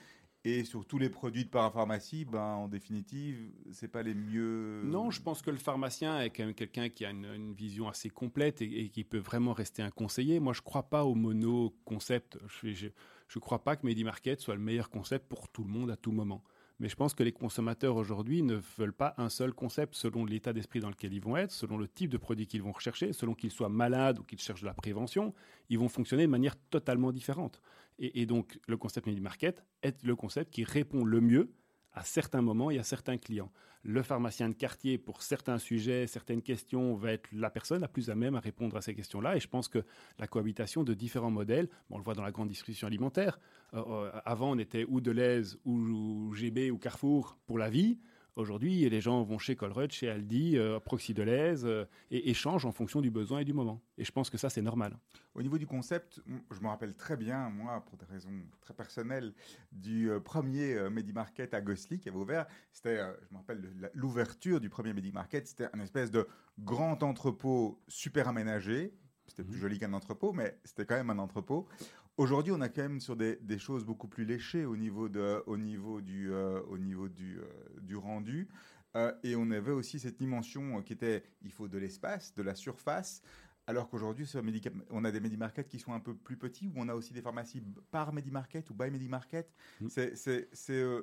Et sur tous les produits de parapharmacie, ben, en définitive, c'est pas les mieux. Non, je pense que le pharmacien est quand même quelqu'un qui a une, vision assez complète et, qui peut vraiment rester un conseiller. Moi, je crois pas au mono-concept. Je ne crois pas que MediMarket soit le meilleur concept pour tout le monde à tout moment. Mais je pense que les consommateurs aujourd'hui ne veulent pas un seul concept selon l'état d'esprit dans lequel ils vont être, selon le type de produit qu'ils vont rechercher, selon qu'ils soient malades ou qu'ils cherchent de la prévention. Ils vont fonctionner de manière totalement différente. Et, donc, le concept Mini Market est le concept qui répond le mieux à certains moments et à certains clients. Le pharmacien de quartier, pour certains sujets, certaines questions, va être la personne la plus à même à répondre à ces questions-là. Et je pense que la cohabitation de différents modèles, on le voit dans la grande distribution alimentaire, euh, euh, avant on était ou Deleuze ou GB ou Carrefour pour la vie. Aujourd'hui, les gens vont chez Colruyt, chez Aldi, euh, Proxy Deleuze euh, et échangent en fonction du besoin et du moment. Et je pense que ça, c'est normal. Au niveau du concept, je me rappelle très bien, moi, pour des raisons très personnelles, du euh, premier Market à Gossely qui avait ouvert. C'était, je me rappelle, l'ouverture du premier Market. C'était un espèce de grand entrepôt super aménagé. C'était plus mmh. joli qu'un entrepôt, mais c'était quand même un entrepôt. Aujourd'hui, on a quand même sur des, choses beaucoup plus léchées au niveau, de, au niveau du, euh, au niveau du, euh, du rendu. Euh, et on avait aussi cette dimension qui était, il faut de l'espace, de la surface. Alors qu'aujourd'hui, on a des Medimarket qui sont un peu plus petits, où on a aussi des pharmacies par Medimarket ou by Medimarket. Mmh. C'est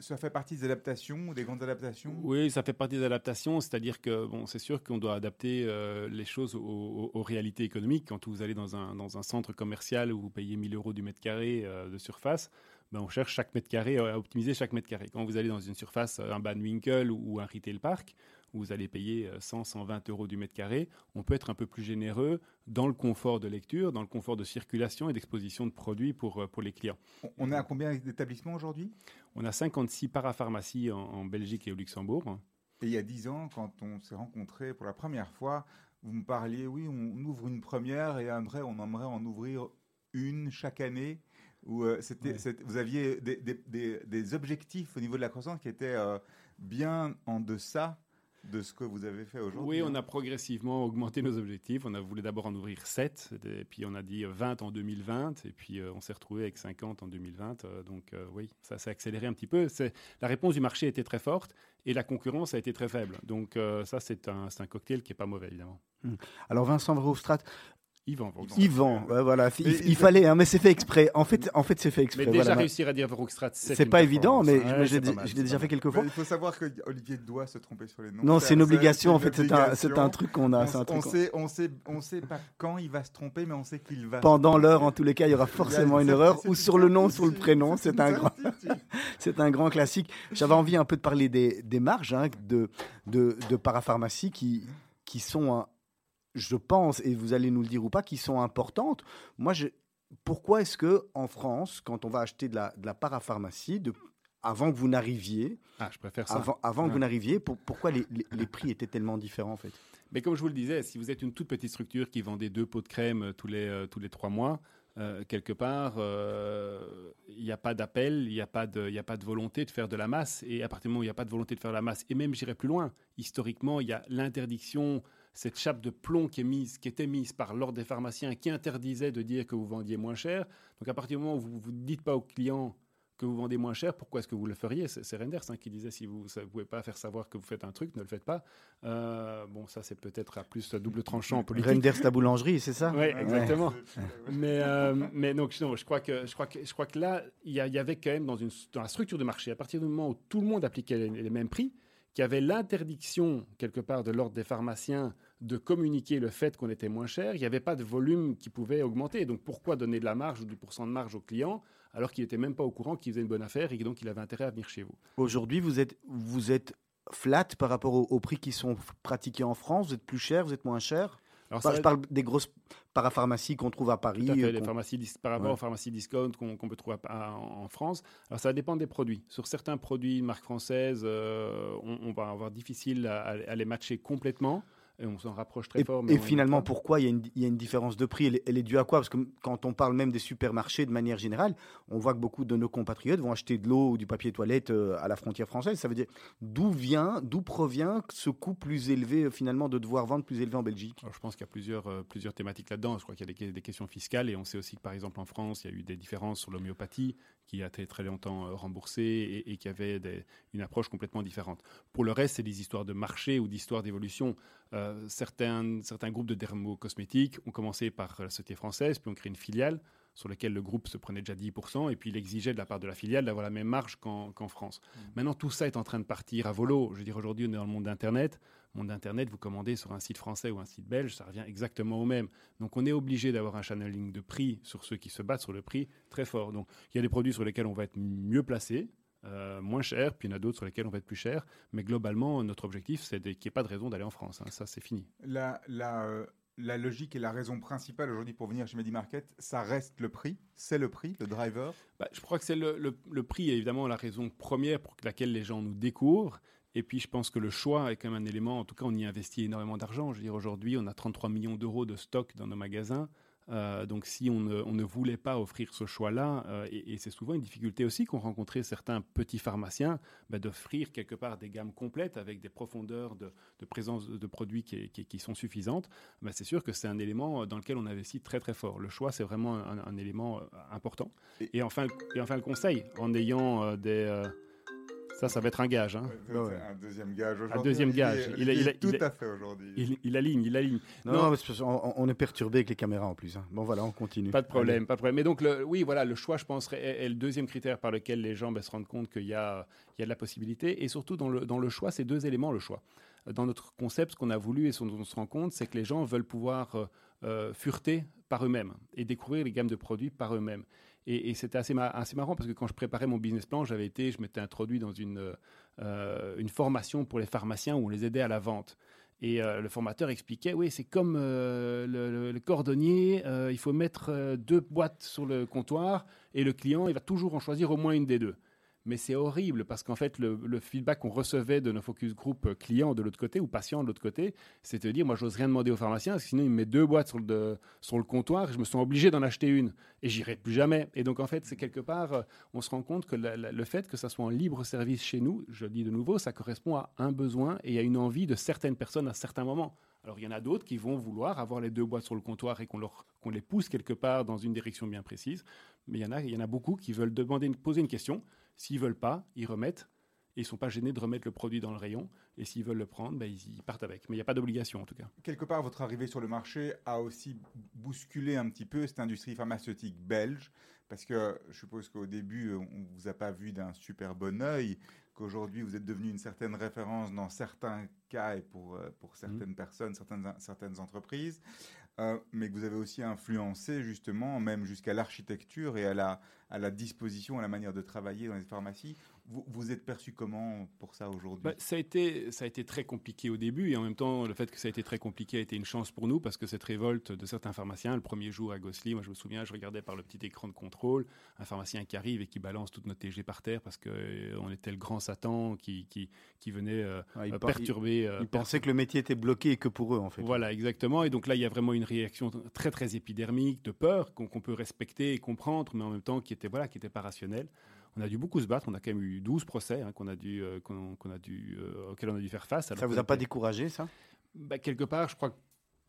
ça fait partie des adaptations, des grandes adaptations? Oui, ça fait partie des adaptations, c'est-à-dire que bon, c'est sûr qu'on doit adapter euh, les choses aux, réalités économiques. Quand vous allez dans un, dans un centre commercial où vous payez 1000 euros du mètre carré euh, de surface, ben on cherche chaque mètre carré, à optimiser chaque mètre carré. Quand vous allez dans une surface, un Ban Winkle ou un Retail Park, où vous allez payer 100, euh, 120 euros du mètre carré, on peut être un peu plus généreux dans le confort de lecture, dans le confort de circulation et d'exposition de produits pour, euh, pour les clients. On est à combien d'établissements aujourd'hui? On a 56 parapharmacies en, Belgique et au Luxembourg. Et il y a 10 ans, quand on s'est rencontrés pour la première fois, vous me parliez, oui, on ouvre une première et après, on aimerait en ouvrir une chaque année. Où, euh, c'était, vous aviez des, des, des, objectifs au niveau de la croissance qui étaient bien en deçà de ce que vous avez fait aujourd'hui Oui, on hein. a progressivement augmenté nos objectifs. On a voulu d'abord en ouvrir 7, et puis on a dit 20 en 2020, et puis euh, on s'est retrouvé avec 50 en 2020. Euh, donc euh, oui, ça s'est accéléré un petit peu. La réponse du marché était très forte, et la concurrence a été très faible. Donc ça, c'est un, un, cocktail qui n'est pas mauvais, évidemment. Hum. Alors Vincent Verhofstadt, Yvan. Yvan, voilà. Il, fallait, hein, mais c'est fait exprès. En fait, en fait, c'est fait exprès. Mais déjà réussir à dire Verhofstadt, c'est pas évident, mais je, l'ai déjà fait quelques fois. il faut savoir que Olivier doit se tromper sur les noms. Non, c'est une obligation. En fait, c'est un, truc qu'on a. On, sait, on sait, on sait pas quand il va se tromper, mais on sait qu'il va. Pendant l'heure, en tous les cas, il y aura forcément une erreur, ou sur le nom, sur le prénom. C'est un grand, c'est un grand classique. J'avais envie un peu de parler des, marges hein, de, de, de parapharmacie qui, qui sont je pense, et vous allez nous le dire ou pas, qui sont importantes. Moi, je, pourquoi est-ce que en France, quand on va acheter de la, de la parapharmacie, de, avant que vous n'arriviez. Ah, je préfère ça. Avant, avant que vous n'arriviez, pour- pourquoi les, les- les prix étaient tellement différents en fait? Mais comme je vous le disais, si vous êtes une toute petite structure qui vendait deux pots de crème euh, tous les, euh, tous les trois mois, euh, quelque part, euh, il n'y a pas d'appel, il n'y a, pas de- y a pas de volonté de faire de la masse. Et à partir du moment où il n'y a pas de volonté de faire de la masse, et même j'irai plus loin, historiquement, il y a l'interdiction, cette chape de plomb qui, est mise, qui était mise par l'ordre des pharmaciens qui interdisait de dire que vous vendiez moins cher. Donc à partir du moment où vous ne dites pas aux clients que vous vendez moins cher, pourquoi est-ce que vous le feriez? C'est Renders hein, qui disait si vous ne pouvez pas faire savoir que vous faites un truc, ne le faites pas. Euh, bon, ça c'est peut-être à plus double tranchant en politique. Renders la boulangerie, c'est ça? Oui, exactement. Mais, euh, mais donc, non, je, crois que, je, crois que, je crois que là, il y, avait quand même dans, une, dans la structure de marché, à partir du moment où tout le monde appliquait les, les mêmes prix, qu'il y avait l'interdiction, quelque part, de l'ordre des pharmaciens de communiquer le fait qu'on était moins cher, il n'y avait pas de volume qui pouvait augmenter. Donc, pourquoi donner de la marge ou du pourcent de marge au client alors qu'il n'était même pas au courant qu'il faisait une bonne affaire et que donc il avait intérêt à venir chez vous? Aujourd'hui, vous êtes, vous êtes flat par rapport aux, aux prix qui sont pratiqués en France? Vous êtes plus cher, vous êtes moins cher? Alors, ça- Je parle des grosses parapharmacies qu'on trouve à Paris. Tout à fait, les pharmacies par rapport Ouais. aux pharmacies discount qu'on peut trouver à- à- en France. Alors ça dépend des produits. Sur certains produits de marque française, euh, on, on va avoir difficile à, à les matcher complètement et on s'en rapproche très Et, fort. mais et finalement, pourquoi il y, a une, il y a une différence de prix? Elle, est- elle est due à quoi? Parce que quand on parle même des supermarchés de manière générale, on voit que beaucoup de nos compatriotes vont acheter de l'eau ou du papier toilette euh, à la frontière française. Ça veut dire d'où vient, d'où provient ce coût plus élevé euh, finalement de devoir vendre plus élevé en Belgique? Alors, je pense qu'il y a plusieurs, euh, plusieurs thématiques là-dedans. Je crois qu'il y a des, des questions fiscales et on sait aussi que, par exemple, en France, il y a eu des différences sur l'homéopathie qui a été très longtemps euh, remboursée et, et qui avait des- une approche complètement différente. Pour le reste, c'est des histoires de marché ou d'histoires d'évolution. Euh, certains, certains groupes de dermocosmétiques ont commencé par la société française, puis ont créé une filiale sur laquelle le groupe se prenait déjà 10%, et puis il exigeait de la part de la filiale d'avoir la même marge qu'en qu'en France. Maintenant, tout ça est en train de partir à volo. Je veux dire, aujourd'hui, on est dans le monde d'Internet. Monde d'Internet, vous commandez sur un site français ou un site belge, ça revient exactement au même. Donc, on est obligé d'avoir un channeling de prix sur ceux qui se battent sur le prix très fort. Donc, il y a des produits sur lesquels on va être mieux placé, euh, moins cher, puis il y en a d'autres sur lesquels on va être plus cher. Mais globalement, notre objectif, c'est qu'il n'y ait pas de raison d'aller en France. hein. Ça, c'est fini. La, la, euh, la logique et la raison principale aujourd'hui pour venir chez Medimarket, ça reste le prix. C'est le prix, le driver? Bah, je crois que c'est le, le- le prix, évidemment, la raison première pour laquelle les gens nous découvrent. Et puis, je pense que le choix est quand même un élément. En tout cas, on y investit énormément d'argent. Je veux dire, aujourd'hui, on a 33 millions d'euros de stock dans nos magasins. Euh, donc, si on ne, on ne voulait pas offrir ce choix-là, euh, et, et c'est souvent une difficulté aussi qu'ont rencontré certains petits pharmaciens, bah, d'offrir quelque part des gammes complètes avec des profondeurs de, de présence de produits qui, qui- qui sont suffisantes, bah, c'est sûr que c'est un élément dans lequel on investit très très fort. Le choix, c'est vraiment un, un élément euh, important. Et- Et enfin, et enfin le conseil, en ayant euh, des... ça, ça va être un gage. hein. Un deuxième gage aujourd'hui. deuxième Olivier. gage. Il il a- tout à fait aujourd'hui. Il, il aligne, il aligne. Non, mais on, est perturbé avec les caméras en plus. hein. Bon voilà, on continue. Pas de problème, pas de problème. Mais donc, le, oui, voilà, le choix, je pense, est, est le deuxième critère par lequel les gens ben, se rendent compte qu'il y a, il y a de la possibilité. Et surtout, dans le, dans le choix, c'est deux éléments, le choix. Dans notre concept, ce qu'on a voulu et ce dont on se rend compte, c'est que les gens veulent pouvoir euh, fureter par eux-mêmes et découvrir les gammes de produits par eux-mêmes. Et, c'était assez, ma- assez marrant parce que quand je préparais mon business plan, j'avais été, je m'étais introduit dans une, euh, formation pour les pharmaciens où on les aidait à la vente. Et euh, le formateur expliquait, oui, c'est comme euh, le, cordonnier, il faut mettre deux boîtes sur le comptoir et le client, il va toujours en choisir au moins une des deux. Mais c'est horrible parce qu'en fait, le, feedback qu'on recevait de nos focus group euh, clients de l'autre côté ou patients de l'autre côté, c'est de dire, moi, j'ose rien demander au pharmacien parce que sinon, il me met deux boîtes sur le, comptoir et je me sens obligé d'en acheter une et j'irai plus jamais. Et donc, en fait, c'est quelque part, euh, on se rend compte que le fait que ça soit en libre service chez nous, je le dis de nouveau, ça correspond à un besoin et à une envie de certaines personnes à certains moments. Alors, il y en a d'autres qui vont vouloir avoir les deux boîtes sur le comptoir et qu'on les pousse quelque part dans une direction bien précise. Mais il y en a, beaucoup qui veulent poser une question. S'ils veulent pas, ils remettent. Et ils sont pas gênés de remettre le produit dans le rayon. Et s'ils veulent le prendre, ben, ils, ils partent avec. Mais il n'y a pas d'obligation, en tout cas. Quelque part, votre arrivée sur le marché a aussi bousculé un petit peu cette industrie pharmaceutique belge, parce que je suppose qu'au début, on ne vous a pas vu d'un super bon œil, qu'aujourd'hui, vous êtes devenu une certaine référence dans certains cas et pour, euh, pour certaines personnes, certaines, certaines entreprises, euh, mais que vous avez aussi influencé justement, même jusqu'à l'architecture et à la, à la disposition, à la manière de travailler dans les pharmacies. Vous, vous êtes perçu comment pour ça aujourd'hui? Bah, ça, a été, ça a été très compliqué au début et en même temps, le fait que ça a été très compliqué a été une chance pour nous parce que cette révolte de certains pharmaciens, le premier jour à Gosli, moi je me souviens, je regardais par le petit écran de contrôle un pharmacien qui arrive et qui balance toutes nos TG par terre parce qu'on on était le grand Satan qui, qui, qui venait euh, Ouais, ils euh, perturber. euh, Ils pensaient que le métier était bloqué et que pour eux, en fait. Voilà, exactement. Et donc là, il y a vraiment une réaction très, très épidermique, de peur, qu'on qu'on peut respecter et comprendre, mais en même temps qui était, voilà, qui était pas rationnelle. On a dû beaucoup se battre. On a quand même eu 12 procès hein, qu'on a dû, euh, qu'on qu'on a dû, euh, auxquels on a dû faire face. alors Ça vous a pas découragé, ça? Bah, quelque part, je crois que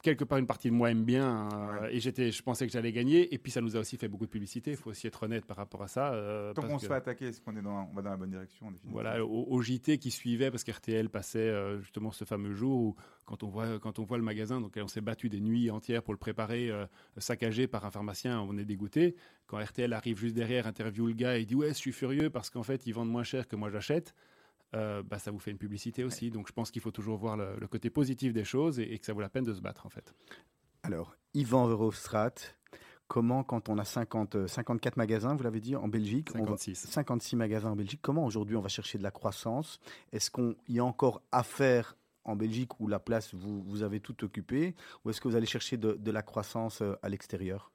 quelque part une partie de moi aime bien euh, et j'étais, je pensais que j'allais gagner. Et puis ça nous a aussi fait beaucoup de publicité. Il faut aussi être honnête par rapport à ça. euh, Tant qu'on se que- fait attaquer, est-ce qu'on est dans, on va dans la bonne direction voilà, au, au JT qui suivait, parce qu'RTL passait euh, justement ce fameux jour où, quand on voit, quand on voit le magasin, donc on s'est battu des nuits entières pour le préparer, saccagé par un pharmacien, on est dégoûté. Quand RTL arrive juste derrière, interviewe le gars et dit Ouais, je suis furieux parce qu'en fait, ils vendent moins cher que moi j'achète. Euh, bah, ça vous fait une publicité aussi. Donc je pense qu'il faut toujours voir le, le côté positif des choses et, et que ça vaut la peine de se battre en fait. Alors, Yvan Verhofstadt, comment, quand on a 50, euh, 54 magasins, vous l'avez dit, en Belgique, on va- 56. 56 magasins en Belgique, comment aujourd'hui on va chercher de la croissance? Est-ce qu'il y a encore à faire en Belgique où la place, vous, vous avez tout occupé Ou est-ce que vous allez chercher de, de la croissance euh, à l'extérieur?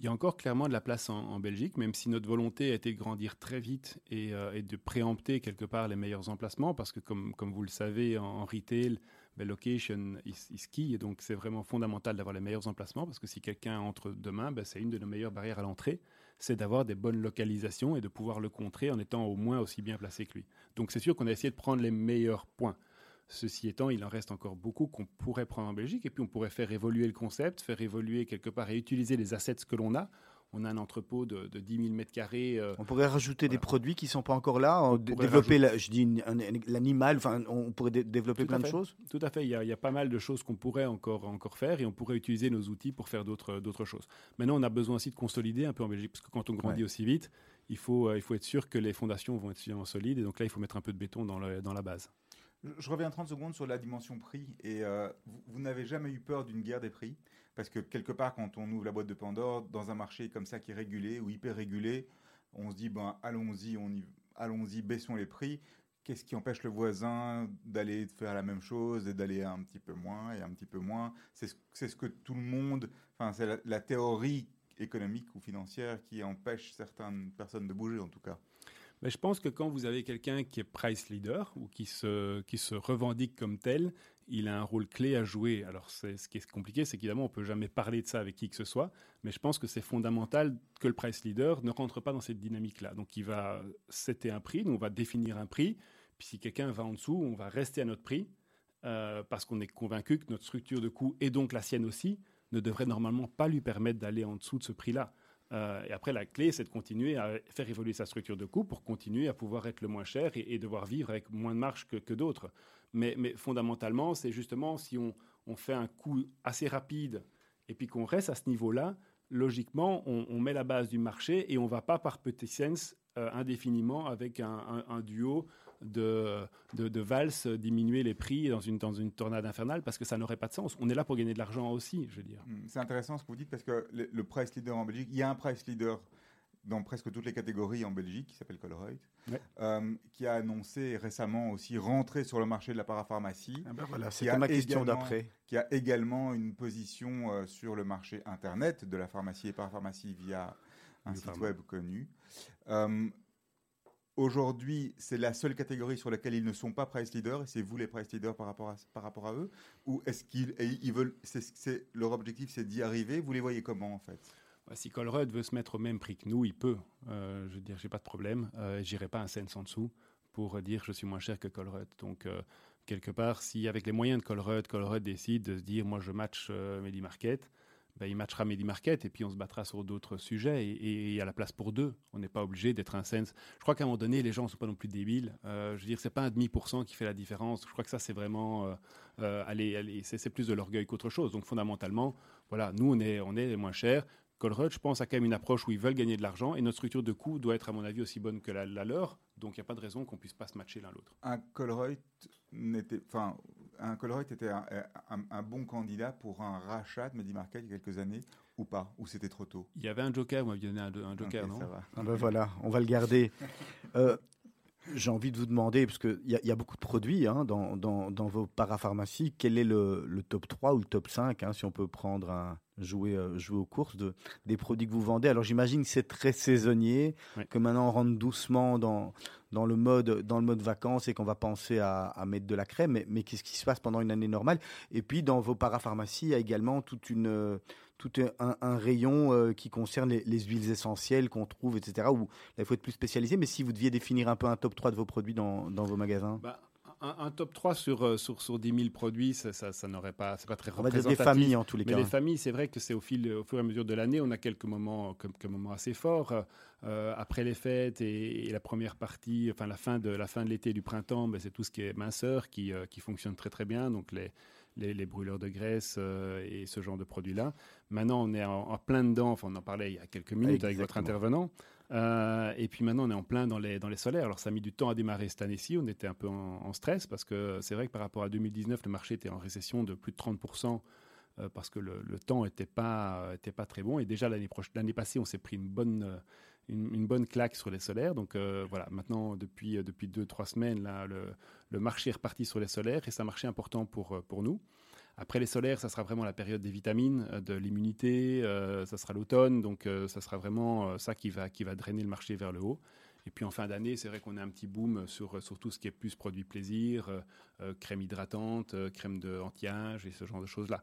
Il y a encore clairement de la place en, Belgique, même si notre volonté a été de grandir très vite et, euh, de préempter quelque part les meilleurs emplacements, parce que comme, vous le savez, en, retail, ben, location is, is key, et donc c'est vraiment fondamental d'avoir les meilleurs emplacements, parce que si quelqu'un entre demain, ben, c'est une de nos meilleures barrières à l'entrée, c'est d'avoir des bonnes localisations et de pouvoir le contrer en étant au moins aussi bien placé que lui. Donc c'est sûr qu'on a essayé de prendre les meilleurs points. Ceci étant, il en reste encore beaucoup qu'on pourrait prendre en Belgique et puis on pourrait faire évoluer le concept, faire évoluer quelque part et utiliser les assets que l'on a. On a un entrepôt de, de 10 000 mètres carrés. euh, On pourrait rajouter des produits qui ne sont pas encore là, euh, dé- pourrait développer, la- je dis l'animal, enfin, on pourrait dé- développer Tout plein de choses Tout à fait, il y, a, il y a pas mal de choses qu'on pourrait encore, encore faire et on pourrait utiliser nos outils pour faire d'autres d'autres choses. Maintenant, on a besoin aussi de consolider un peu en Belgique, parce que quand on grandit Ouais. aussi vite, il faut, euh, il faut être sûr que les fondations vont être suffisamment solides et donc là, il faut mettre un peu de béton dans, le- dans la base. Je, reviens 30 secondes sur la dimension prix. Et euh, vous, n'avez jamais eu peur d'une guerre des prix? Parce que quelque part, quand on ouvre la boîte de Pandore, dans un marché comme ça qui est régulé ou hyper régulé, on se dit, ben, allons-y, on y- allons-y, baissons les prix. Qu'est-ce qui empêche le voisin d'aller faire la même chose et d'aller un petit peu moins et un petit peu moins? C'est ce, ce que tout le monde, enfin, c'est la théorie économique ou financière qui empêche certaines personnes de bouger en tout cas. Mais je pense que quand vous avez quelqu'un qui est price leader ou qui se, qui se revendique comme tel, il a un rôle clé à jouer. Alors, ce qui est compliqué, c'est qu'évidemment, on peut jamais parler de ça avec qui que ce soit, mais je pense que c'est fondamental que le price leader ne rentre pas dans cette dynamique-là. Donc, il va setter un prix, nous, on va définir un prix, puis si quelqu'un va en dessous, on va rester à notre prix, euh, parce qu'on est convaincu que notre structure de coût, et donc la sienne aussi, ne devrait normalement pas lui permettre d'aller en dessous de ce prix-là. Euh, et après, la clé, c'est de continuer à faire évoluer sa structure de coût pour continuer à pouvoir être le moins cher et, devoir vivre avec moins de marge que, d'autres. Mais, fondamentalement, c'est justement si on, fait un coût assez rapide et puis qu'on reste à ce niveau-là, logiquement, on, met la base du marché et on ne va pas par petit sens euh, indéfiniment avec un duo de, de, de valse diminuer les prix dans une, dans une tornade infernale parce que ça n'aurait pas de sens. On est là pour gagner de l'argent aussi, je veux dire. Hmm, C'est intéressant ce que vous dites parce que le, le price leader en Belgique, il y a un price leader dans presque toutes les catégories en Belgique qui s'appelle Colruyt, Ouais. euh, qui a annoncé récemment aussi rentrer sur le marché de la parapharmacie, Ah ben voilà, a ma question d'après. qui a également une position euh, sur le marché internet de la pharmacie et parapharmacie via un Le site pharma. web connu. Euh, Aujourd'hui, c'est la seule catégorie sur laquelle ils ne sont pas price leaders, et c'est vous les price leaders par rapport à, par rapport à eux Ou est-ce qu'ils veulent, c'est, leur objectif c'est d'y arriver Vous les voyez comment en fait? Ouais, Si Colruyt veut se mettre au même prix que nous, il peut. Euh, je veux dire, j'ai pas de problème. Euh, J'irai pas un cent en dessous pour dire je suis moins cher que Colruyt. Donc, euh, quelque part, si avec les moyens de Colruyt, Colruyt décide de se dire moi je match euh, Medi Market, ben, il matchera Medi Market et puis on se battra sur d'autres sujets et- il y a la place pour deux. On n'est pas obligé d'être un cent. Je crois qu'à un moment donné, les gens ne sont pas non plus débiles. Euh, je veux dire, c'est pas un demi pour cent qui fait la différence. Je crois que ça, c'est vraiment, euh, euh, allez, c'est plus de l'orgueil qu'autre chose. Donc, fondamentalement, voilà, nous, on est, on est moins chers. Colruyt, je pense, a quand même une approche où ils veulent gagner de l'argent et notre structure de coût doit être, à mon avis, aussi bonne que la, leur. Donc, il n'y a pas de raison qu'on puisse pas se matcher l'un l'autre. Un Colruyt n'était, enfin, un Colruyt était un, un- un bon candidat pour un rachat de Medimarket il y a quelques années ou pas Ou c'était trop tôt? Il y avait un joker, vous m'aviez donné un, un joker, Ok, non? ça va. Ah ben voilà, on va le garder. Euh, J'ai envie de vous demander, parce qu'il y, y a beaucoup de produits hein, dans, dans, dans vos parapharmacies, quel est le, le top 3 ou le top 5, hein, si on peut prendre un, jouer, euh, jouer aux courses, de, des produits que vous vendez. Alors j'imagine que c'est très saisonnier, Oui. que maintenant on rentre doucement dans, dans, le, mode, dans le mode vacances et qu'on va penser à, à mettre de la crème, mais, mais qu'est-ce qui se passe pendant une année normale? Et puis dans vos parapharmacies, il y a également toute une, tout un, un rayon euh, qui concerne les, les huiles essentielles qu'on trouve, etc. Où là, il faut être plus spécialisé. Mais si vous deviez définir un peu un top 3 de vos produits dans, dans vos magasins Bah, un, un top 3 sur, euh, sur, sur 10 000 produits, ça, ça, ça n'aurait pas, c'est pas très On dire des représentatif. familles en tous les Mais cas. les familles, c'est vrai que c'est au fil, au fur et à mesure de l'année, on a quelques moments, quelques moments assez forts. Euh, après les fêtes et, et la première partie, enfin la fin de la fin de l'été, et du printemps, ben, c'est tout ce qui est minceur qui, euh, qui fonctionne très très bien. Donc les les, les brûleurs de graisse euh, et ce genre de produits-là. Maintenant, on est en, en plein dedans. Enfin, on en parlait il y a quelques minutes avec votre intervenant. Euh, et puis maintenant, on est en plein dans les, dans les solaires. Alors, ça a mis du temps à démarrer cette année-ci. On était un peu en, en stress parce que c'est vrai que par rapport à 2019, le marché était en récession de plus de 30%. euh, parce que le, le temps n'était pas, était pas très bon. Et déjà, l'année passée, on s'est pris une bonne, une, bonne claque sur les solaires. Donc euh, voilà, maintenant, depuis, euh, depuis deux, trois semaines, là, le, marché est reparti sur les solaires et c'est un marché important pour, euh, pour nous. Après les solaires, ça sera vraiment la période des vitamines, de l'immunité, ça sera l'automne, donc ça sera vraiment ça qui va, qui va drainer le marché vers le haut. Et puis en fin d'année, c'est vrai qu'on a un petit boom sur, sur tout ce qui est plus produits plaisir, crème hydratante, crème de anti-âge et ce genre de choses-là.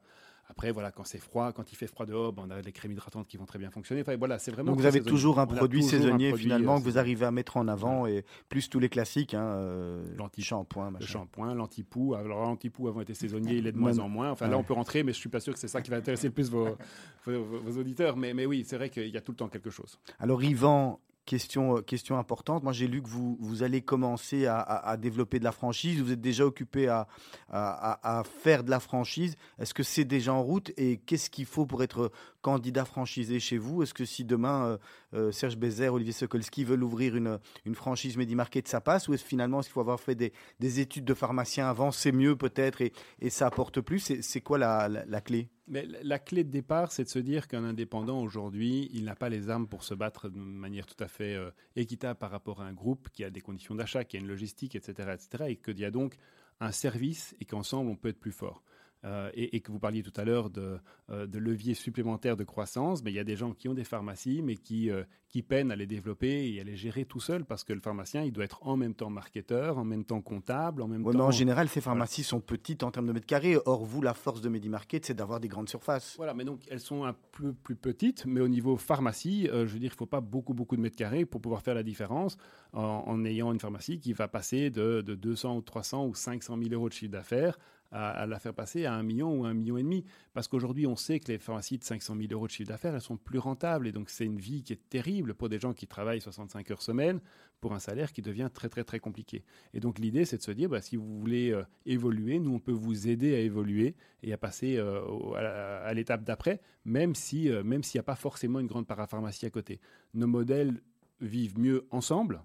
Après, voilà, quand c'est froid, quand il fait froid dehors, ben, on a les crèmes hydratantes qui vont très bien fonctionner. Enfin, voilà, c'est vraiment Donc vous avez toujours un produit toujours un saisonnier produit, finalement euh, que vous arrivez à mettre en avant et plus tous les classiques, hein, euh, L'anti- shampoing, Le shampoing, l'antipoux. Alors, l'antipoux avant était saisonnier, il est de moins en moins. Enfin, là, on peut rentrer, mais je suis pas sûr que c'est ça qui va intéresser le plus vos, vos, vos auditeurs. Mais, mais oui, c'est vrai qu'il y a tout le temps quelque chose. Alors Yvan, question, euh, question importante. Moi j'ai lu que vous, allez commencer à, développer de la franchise. Vous êtes déjà occupé à faire de la franchise. Est-ce que c'est déjà en route et qu'est-ce qu'il faut pour être candidat franchisé chez vous? Est-ce que si demain euh, euh, Serge Bézère, Olivier Sokolski veulent ouvrir une, une franchise Medimarket, ça passe? Ou est-ce finalement est-ce qu'il faut avoir fait des, des études de pharmacien avant C'est mieux peut-être et, et ça apporte plus? C'est quoi la, la- clé? La clé de départ, c'est de se dire qu'un indépendant aujourd'hui, il n'a pas les armes pour se battre de manière tout à fait euh, équitable par rapport à un groupe qui a des conditions d'achat, qui a une logistique, etc., etc., et qu'il y a donc un service et qu'ensemble on peut être plus fort. Euh, et, et que vous parliez tout à l'heure de, euh, de leviers supplémentaires de croissance, mais il y a des gens qui ont des pharmacies, mais qui, euh, qui peinent à les développer et à les gérer tout seul, parce que le pharmacien, il doit être en même temps marketeur, en même temps comptable, en même Ouais, mais temps... En général, ces pharmacies sont petites en termes de mètres carrés. Or, vous, la force de Medimarket, c'est d'avoir des grandes surfaces. Voilà, mais donc elles sont un peu plus petites, mais au niveau pharmacie, euh, je veux dire, il ne faut pas beaucoup, beaucoup de mètres carrés pour pouvoir faire la différence en, en ayant une pharmacie qui va passer de, de 200 ou 300 ou 500 000 euros de chiffre d'affaires à, la faire passer à un million ou un million et demi. Parce qu'aujourd'hui, on sait que les pharmacies de 500 000 euros de chiffre d'affaires, elles sont plus rentables. Et donc, c'est une vie qui est terrible pour des gens qui travaillent 65 heures semaine pour un salaire qui devient très, très, très compliqué. Et donc, l'idée, c'est de se dire, bah, si vous voulez euh, évoluer, nous, on peut vous aider à évoluer et à passer euh, à l'étape d'après, même si, euh, même s'il n'y a pas forcément une grande parapharmacie à côté. Nos modèles vivent mieux ensemble,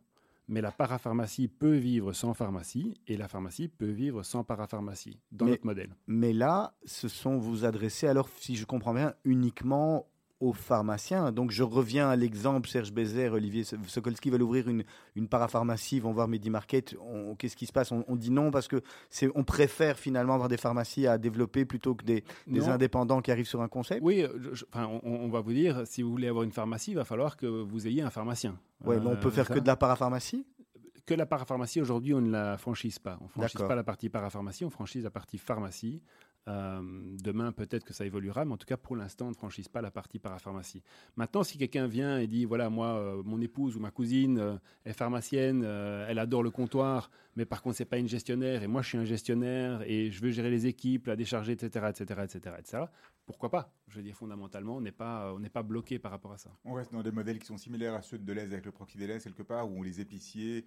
mais la parapharmacie peut vivre sans pharmacie et la pharmacie peut vivre sans parapharmacie dans Mais- notre modèle. Mais là, ce sont vous adresser, alors, si je comprends bien, uniquement aux pharmaciens. Donc, je reviens à l'exemple, Serge Bézère, Olivier Sokolski veulent ouvrir une, une parapharmacie, vont voir Medimarket. Qu'est-ce qui se passe? On, on dit non parce que c'est, on préfère finalement avoir des pharmacies à développer plutôt que des, des indépendants qui arrivent sur un concept. Oui, euh, je- je- enfin, on, on va vous dire, si vous voulez avoir une pharmacie, il va falloir que vous ayez un pharmacien. Ouais, mais on Euh, peut faire ça- que de la parapharmacie? Que la parapharmacie, aujourd'hui, on ne la franchise pas. On ne franchise pas la partie parapharmacie, on franchise la partie pharmacie. Euh, demain, peut-être que ça évoluera, mais en tout cas, pour l'instant, on ne franchise pas la partie parapharmacie. Maintenant, si quelqu'un vient et dit, voilà, moi, euh, mon épouse ou ma cousine euh, est pharmacienne, elle adore le comptoir, mais par contre, c'est pas une gestionnaire, et moi, je suis un gestionnaire, et je veux gérer les équipes, la décharger, etc., etc., etc., etc., pourquoi pas? Je veux dire, fondamentalement, on n'est pas, pas bloqué par rapport à ça. On reste dans des modèles qui sont similaires à ceux de Deleuze avec le proxy Deleuze quelque part, où les épiciers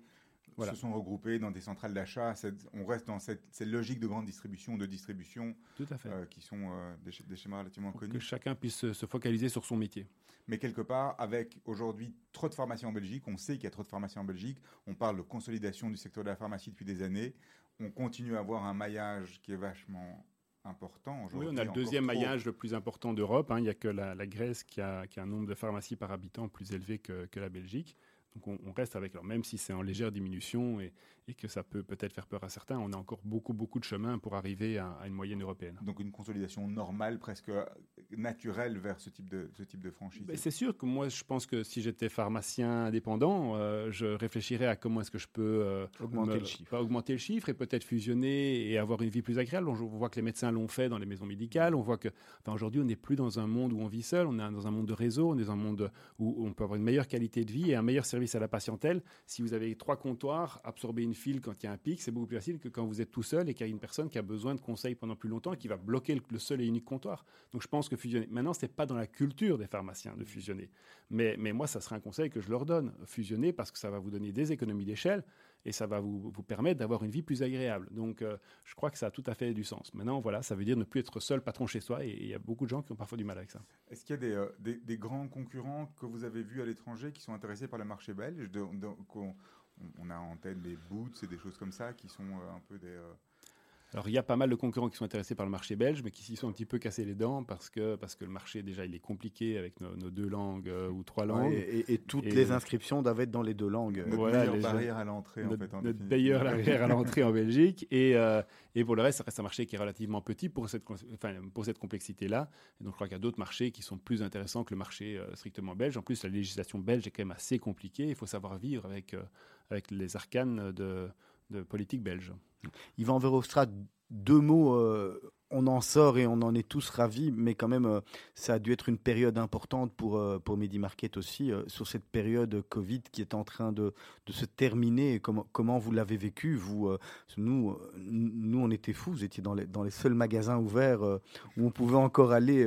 Voilà. se sont regroupés dans des centrales d'achat. On reste dans cette, cette logique de grande distribution, de distribution, Tout à fait. euh, qui sont euh, des, sch- des schémas relativement Pour que connus. chacun puisse se- se focaliser sur son métier. Mais quelque part, avec aujourd'hui trop de pharmacies en Belgique, on sait qu'il y a trop de pharmacies en Belgique, on parle de consolidation du secteur de la pharmacie depuis des années, on continue à avoir un maillage qui est vachement important Oui, aujourd'hui. on a le deuxième trop. maillage le plus important d'Europe. hein. Il n'y a que la, la Grèce qui a, qui a un nombre de pharmacies par habitant plus élevé que, que la Belgique. Donc on, reste avec, alors même si c'est en légère diminution et, et que ça peut peut-être faire peur à certains, on a encore beaucoup, beaucoup de chemin pour arriver à, une moyenne européenne. Donc une consolidation normale, presque naturelle vers ce type de, ce type de franchise ben, C'est sûr que moi, je pense que si j'étais pharmacien indépendant, euh, je réfléchirais à comment est-ce que je peux euh, augmenter, le chiffre. augmenter le chiffre et peut-être fusionner et avoir une vie plus agréable. On voit que les médecins l'ont fait dans les maisons médicales. On voit que enfin, aujourd'hui, on n'est plus dans un monde où on vit seul, on est dans un monde de réseau, on est dans un monde où on peut avoir une meilleure qualité de vie et un meilleur service à la patientèle. Si vous avez trois comptoirs, absorber une file quand il y a un pic, c'est beaucoup plus facile que quand vous êtes tout seul et qu'il y a une personne qui a besoin de conseils pendant plus longtemps et qui va bloquer le, seul et unique comptoir. Donc je pense que fusionner. Maintenant, ce n'est pas dans la culture des pharmaciens de fusionner. Mais, mais moi, ça serait un conseil que je leur donne. Fusionner parce que ça va vous donner des économies d'échelle et ça va vous, vous permettre d'avoir une vie plus agréable. Donc euh, je crois que ça a tout à fait du sens. Maintenant, voilà, ça veut dire ne plus être seul patron chez soi et il y a beaucoup de gens qui ont parfois du mal avec ça. Est-ce qu'il y a des, euh, grands concurrents que vous avez vus à l'étranger qui sont intéressés par le marché belge on a en tête des Boots et des choses comme ça qui sont euh, un peu des. Euh, alors, il y a pas mal de concurrents qui sont intéressés par le marché belge, mais qui s'y sont un petit peu cassés les dents parce que, parce que le marché, déjà, il est compliqué avec nos, deux langues euh, ou trois langues. et, toutes les inscriptions doivent être dans les deux langues. Notre voilà, barrière à l'entrée, en fait. En notre meilleure barrière à l'entrée en Belgique. Et, et pour le reste, ça reste un marché qui est relativement petit pour cette, enfin, pour cette complexité-là. Donc, je crois qu'il y a d'autres marchés qui sont plus intéressants que le marché strictement belge. En plus, la législation belge est quand même assez compliquée. Il faut savoir vivre avec avec les arcanes de, politique belge. Yvan Verhofstadt, deux mots, euh, on en sort et on en est tous ravis, mais quand même, euh, ça a dû être une période importante pour, euh, pour MediMarket aussi, sur cette période Covid qui est en train de, de se terminer. Comment, comment vous l'avez vécu vous, nous, nous, on était fous, vous étiez dans les, dans les seuls magasins ouverts où on pouvait encore aller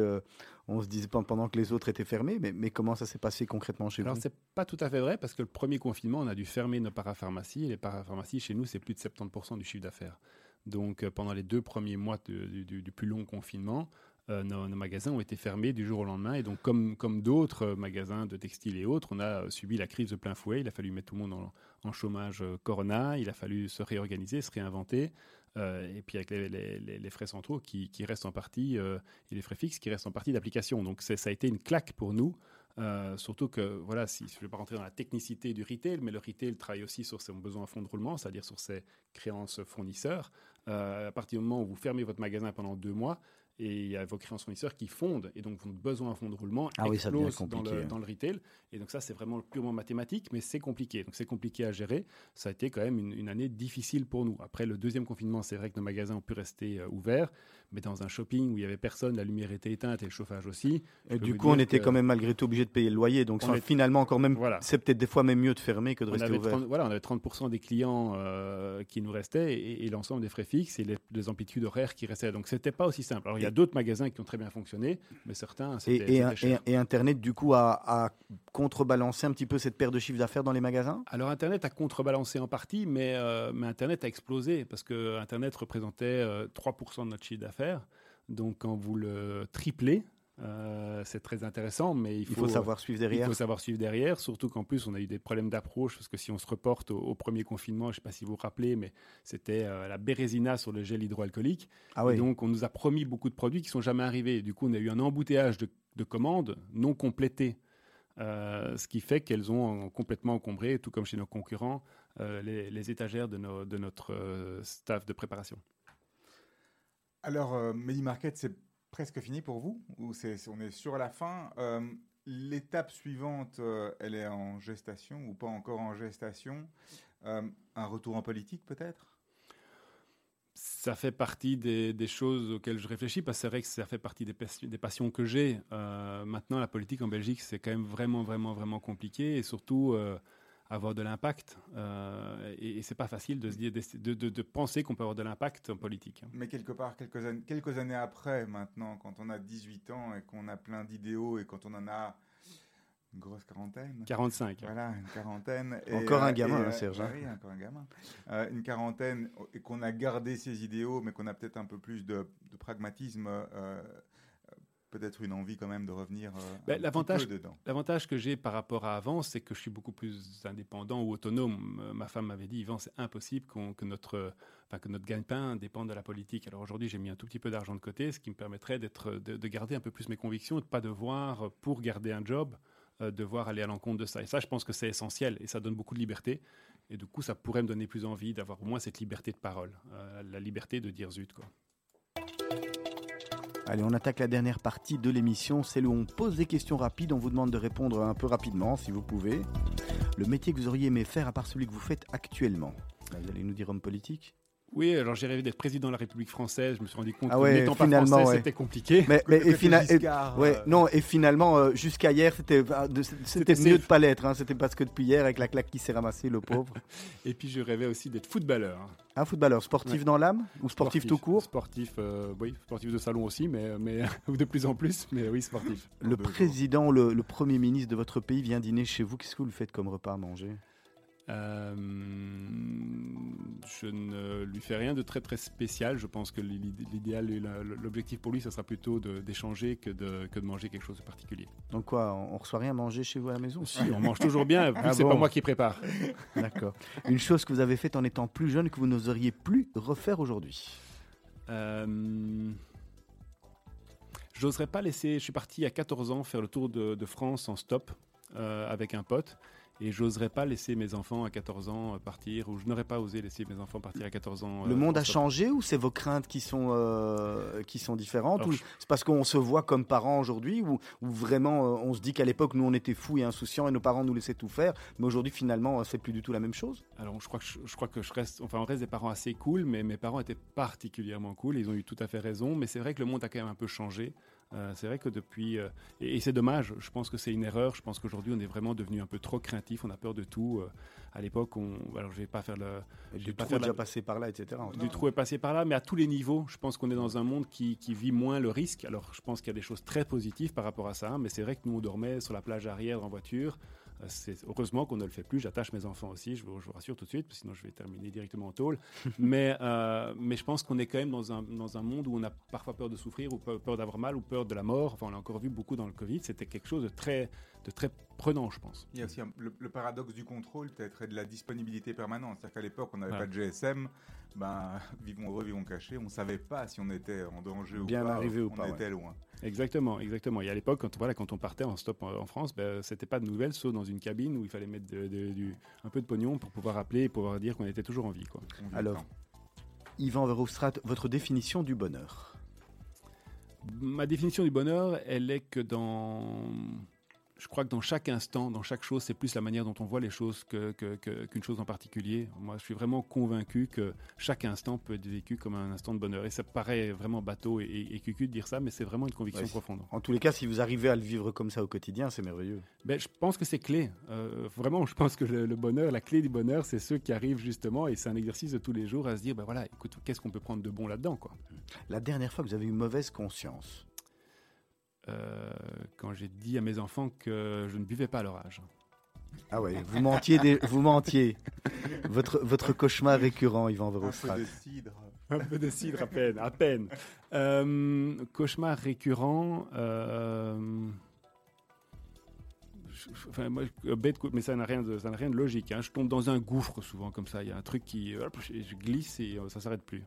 on se disait pendant que les autres étaient fermés, mais, mais comment ça s'est passé concrètement chez vous? Alors, c'est pas tout à fait vrai, parce que le premier confinement, on a dû fermer nos parapharmacies. Et les parapharmacies, chez nous, c'est plus de 70% du chiffre d'affaires. Donc, euh, pendant les deux premiers mois du, plus long confinement, euh, nos, magasins ont été fermés du jour au lendemain. Et donc, comme, comme d'autres euh, magasins de textiles et autres, on a subi la crise de plein fouet. Il a fallu mettre tout le monde en, chômage Corona. Il a fallu se réorganiser, se réinventer. Euh, et puis avec les, frais centraux qui, restent en partie, euh, et les frais fixes qui restent en partie d'application. Donc ça a été une claque pour nous. Euh, surtout que, voilà, si, je ne vais pas rentrer dans la technicité du retail, mais le retail travaille aussi sur ses besoins à fond de roulement, c'est-à-dire sur ses créances fournisseurs. à partir du moment où vous fermez votre magasin pendant deux mois, et il y a vos créances fournisseurs qui fondent et donc votre besoin en fonds de roulement ah explose dans, le, dans, le, retail. Et donc ça, c'est vraiment purement mathématique, mais c'est compliqué. Donc c'est compliqué à gérer. Ça a été quand même une, année difficile pour nous. Après le deuxième confinement, c'est vrai que nos magasins ont pu rester euh, ouverts, mais dans un shopping où il y avait personne, la lumière était éteinte et le chauffage aussi. Et du coup, on était quand même malgré tout obligé de payer le loyer. Donc finalement, encore même, voilà. c'est peut-être des fois même mieux de fermer que de rester ouvert. voilà, on avait 30% des clients euh, qui nous restaient et, l'ensemble des frais fixes et les, amplitudes horaires qui restaient. Donc c'était pas aussi simple. Alors il y a d'autres magasins qui ont très bien fonctionné, mais certains. Et, et, Internet, du coup, a, a, contrebalancé un petit peu cette perte de chiffre d'affaires dans les magasins? Alors Internet a contrebalancé en partie, mais, euh, mais Internet a explosé parce que Internet représentait 3% euh, de notre chiffre d'affaires donc quand vous le triplez, euh, c'est très intéressant, mais il faut, savoir suivre derrière. Il faut savoir suivre derrière, surtout qu'en plus, on a eu des problèmes d'approche, parce que si on se reporte au, premier confinement, je ne sais pas si vous vous rappelez, mais c'était euh, la bérésina sur le gel hydroalcoolique. Ah oui. donc, on nous a promis beaucoup de produits qui ne sont jamais arrivés. Du coup, on a eu un embouteillage de, commandes non complétées, euh, ce qui fait qu'elles ont complètement encombré, tout comme chez nos concurrents, les, étagères de, de notre staff de préparation. Alors, euh, MediMarket, c'est presque fini pour vous Ou c'est, on est sur la fin euh, L'étape suivante, euh, elle est en gestation ou pas encore en gestation Un retour en politique peut-être? Ça fait partie des, choses auxquelles je réfléchis, parce que c'est vrai que ça fait partie des, des passions que j'ai. maintenant, la politique en Belgique, c'est quand même vraiment, vraiment, vraiment compliqué. Et surtout, avoir de l'impact. Euh, et, et c'est pas facile de, se dire, de, de, penser qu'on peut avoir de l'impact en politique. Mais quelque part, quelques, années, quelques années après, maintenant, quand on a 18 ans et qu'on a plein d'idéaux et quand on en a une grosse quarantaine. 45. Voilà, une quarantaine. encore un gamin, hein, Serge. Hein. oui, encore un gamin. Euh, une quarantaine, et qu'on a gardé ses idéaux, mais qu'on a peut-être un peu plus de, pragmatisme. Euh, peut-être une envie quand même de revenir euh, ben, l'avantage, dedans. L'avantage que j'ai par rapport à avant, c'est que je suis beaucoup plus indépendant ou autonome. Euh, ma femme m'avait dit, Yvan, c'est impossible que notre, enfin, que notre gagne-pain dépende de la politique. Alors aujourd'hui, j'ai mis un tout petit peu d'argent de côté, ce qui me permettrait d'être, de, garder un peu plus mes convictions, de ne pas devoir, pour garder un job, euh, devoir aller à l'encontre de ça. Et ça, je pense que c'est essentiel et ça donne beaucoup de liberté. Et du coup, ça pourrait me donner plus envie d'avoir au moins cette liberté de parole, euh, la liberté de dire zut. Quoi. Allez, on attaque la dernière partie de l'émission, c'est où on pose des questions rapides, on vous demande de répondre un peu rapidement si vous pouvez. Le métier que vous auriez aimé faire à part celui que vous faites actuellement. Vous allez nous dire homme politique oui, alors j'ai rêvé d'être président de la République française. Je me suis rendu compte Ah que ouais, n'étant pas français, ouais. c'était compliqué. Mais, mais- et, ouais, euh, non, et finalement, euh, jusqu'à hier, c'était ah, mieux de pas l'être. hein, c'était parce que depuis hier, avec la claque qui s'est ramassée, le pauvre. Et puis je rêvais aussi d'être footballeur. Un footballeur sportif dans l'âme ou sportif, tout court? Sportif, euh, oui, sportif de salon aussi, mais, mais de plus en plus, mais oui, sportif. Le président, le, le premier ministre de votre pays vient dîner chez vous. Qu'est-ce que vous le faites comme repas à manger? Euh, je ne lui fais rien de très très spécial. Je pense que l'id- l'idéal, l'objectif pour lui, ça sera plutôt d'échanger que de, que de manger quelque chose de particulier. Donc quoi, on, on reçoit rien à manger chez vous à la maison? Si, on mange toujours bien, Ah c'est bon pas moi qui prépare. D'accord. Une chose que vous avez faite en étant plus jeune que vous n'oseriez plus refaire aujourd'hui? Euh, J'oserais pas laisser. Je suis parti à 14 ans faire le tour de, de France en stop euh, avec un pote. Et j'oserais pas laisser mes enfants à 14 ans euh, partir, ou je n'aurais pas osé laisser mes enfants partir à 14 ans. Le euh, monde a stop. changé ou c'est vos craintes qui sont, euh, qui sont différentes Alors, ou je- c'est parce qu'on se voit comme parents aujourd'hui ou, ou vraiment euh, on se dit qu'à l'époque nous on était fous et insouciants et nos parents nous laissaient tout faire mais aujourd'hui finalement c'est plus du tout la même chose? Alors, je crois que je, je crois que je reste, enfin, on reste des parents assez cool, mais mes parents étaient particulièrement cool. Ils ont eu tout à fait raison, mais c'est vrai que le monde a quand même un peu changé. Euh, c'est vrai que depuis, euh, et, et c'est dommage. Je pense que c'est une erreur. Je pense qu'aujourd'hui, on est vraiment devenu un peu trop craintif. On a peur de tout. Euh, à l'époque, on, alors je vais pas faire le, Je du vais pas trou faire déjà la- passé par là etc. du trou est passé par là, mais à tous les niveaux, je pense qu'on est dans un monde qui, qui vit moins le risque. Alors, je pense qu'il y a des choses très positives par rapport à ça, mais c'est vrai que nous, on dormait sur la plage arrière en voiture. C'est heureusement qu'on ne le fait plus. J'attache mes enfants aussi, je vous, je vous rassure tout de suite, sinon je vais terminer directement en tôle. mais, euh, mais je pense qu'on est quand même dans un, dans un monde où on a parfois peur de souffrir, ou peur, peur d'avoir mal, ou peur de la mort. Enfin, on l'a encore vu beaucoup dans le Covid. C'était quelque chose de très, de très prenant, je pense. Il y a aussi un- le, le paradoxe du contrôle, peut-être, et de la disponibilité permanente. C'est-à-dire qu'à l'époque, on n'avait Ouais. pas de GSM. Ben, vivons heureux, vivons cachés. On ne savait pas si on était en danger Bien ou pas. arrivé ou on pas, était loin. Exactement, exactement. Et à l'époque, quand, voilà, quand on partait en stop en, en France, ben, c'était pas de nouvelles, sauf dans une cabine où il fallait mettre de- de- du, un peu de pognon pour pouvoir appeler et pouvoir dire qu'on était toujours en vie. Quoi. On Alors. Yvan Verhofstadt, votre définition du bonheur? Ma définition du bonheur, elle est que dans. Je crois que dans chaque instant, dans chaque chose, c'est plus la manière dont on voit les choses que- que- que- qu'une chose en particulier. Moi, je suis vraiment convaincu que chaque instant peut être vécu comme un instant de bonheur. Et ça paraît vraiment bateau et, et, et cucu de dire ça, mais c'est vraiment une conviction Ouais. profonde. En tous les cas si vous arrivez à le vivre comme ça au quotidien c'est merveilleux. Ben, je pense que c'est clé. Euh, vraiment, je pense que le, le bonheur, la clé du bonheur, c'est ceux qui arrivent justement, et c'est un exercice de tous les jours à se dire, ben voilà, écoute, qu'est-ce qu'on peut prendre de bon là-dedans, quoi. La dernière fois que vous avez eu mauvaise conscience quand j'ai dit à mes enfants que je ne buvais pas à leur âge. Ah ouais, vous mentiez, des- vous mentiez. Votre, votre cauchemar récurrent, Yvan Un peu Verhofstadt. de cidre. Un peu de cidre à peine, à peine. Euh, cauchemar récurrent. euh, je- Enfin, moi, bête, mais ça n'a rien de, ça n'a rien de logique. hein. Je tombe dans un gouffre souvent comme ça. Il y a un truc qui, hop, je, je glisse et euh, ça s'arrête plus.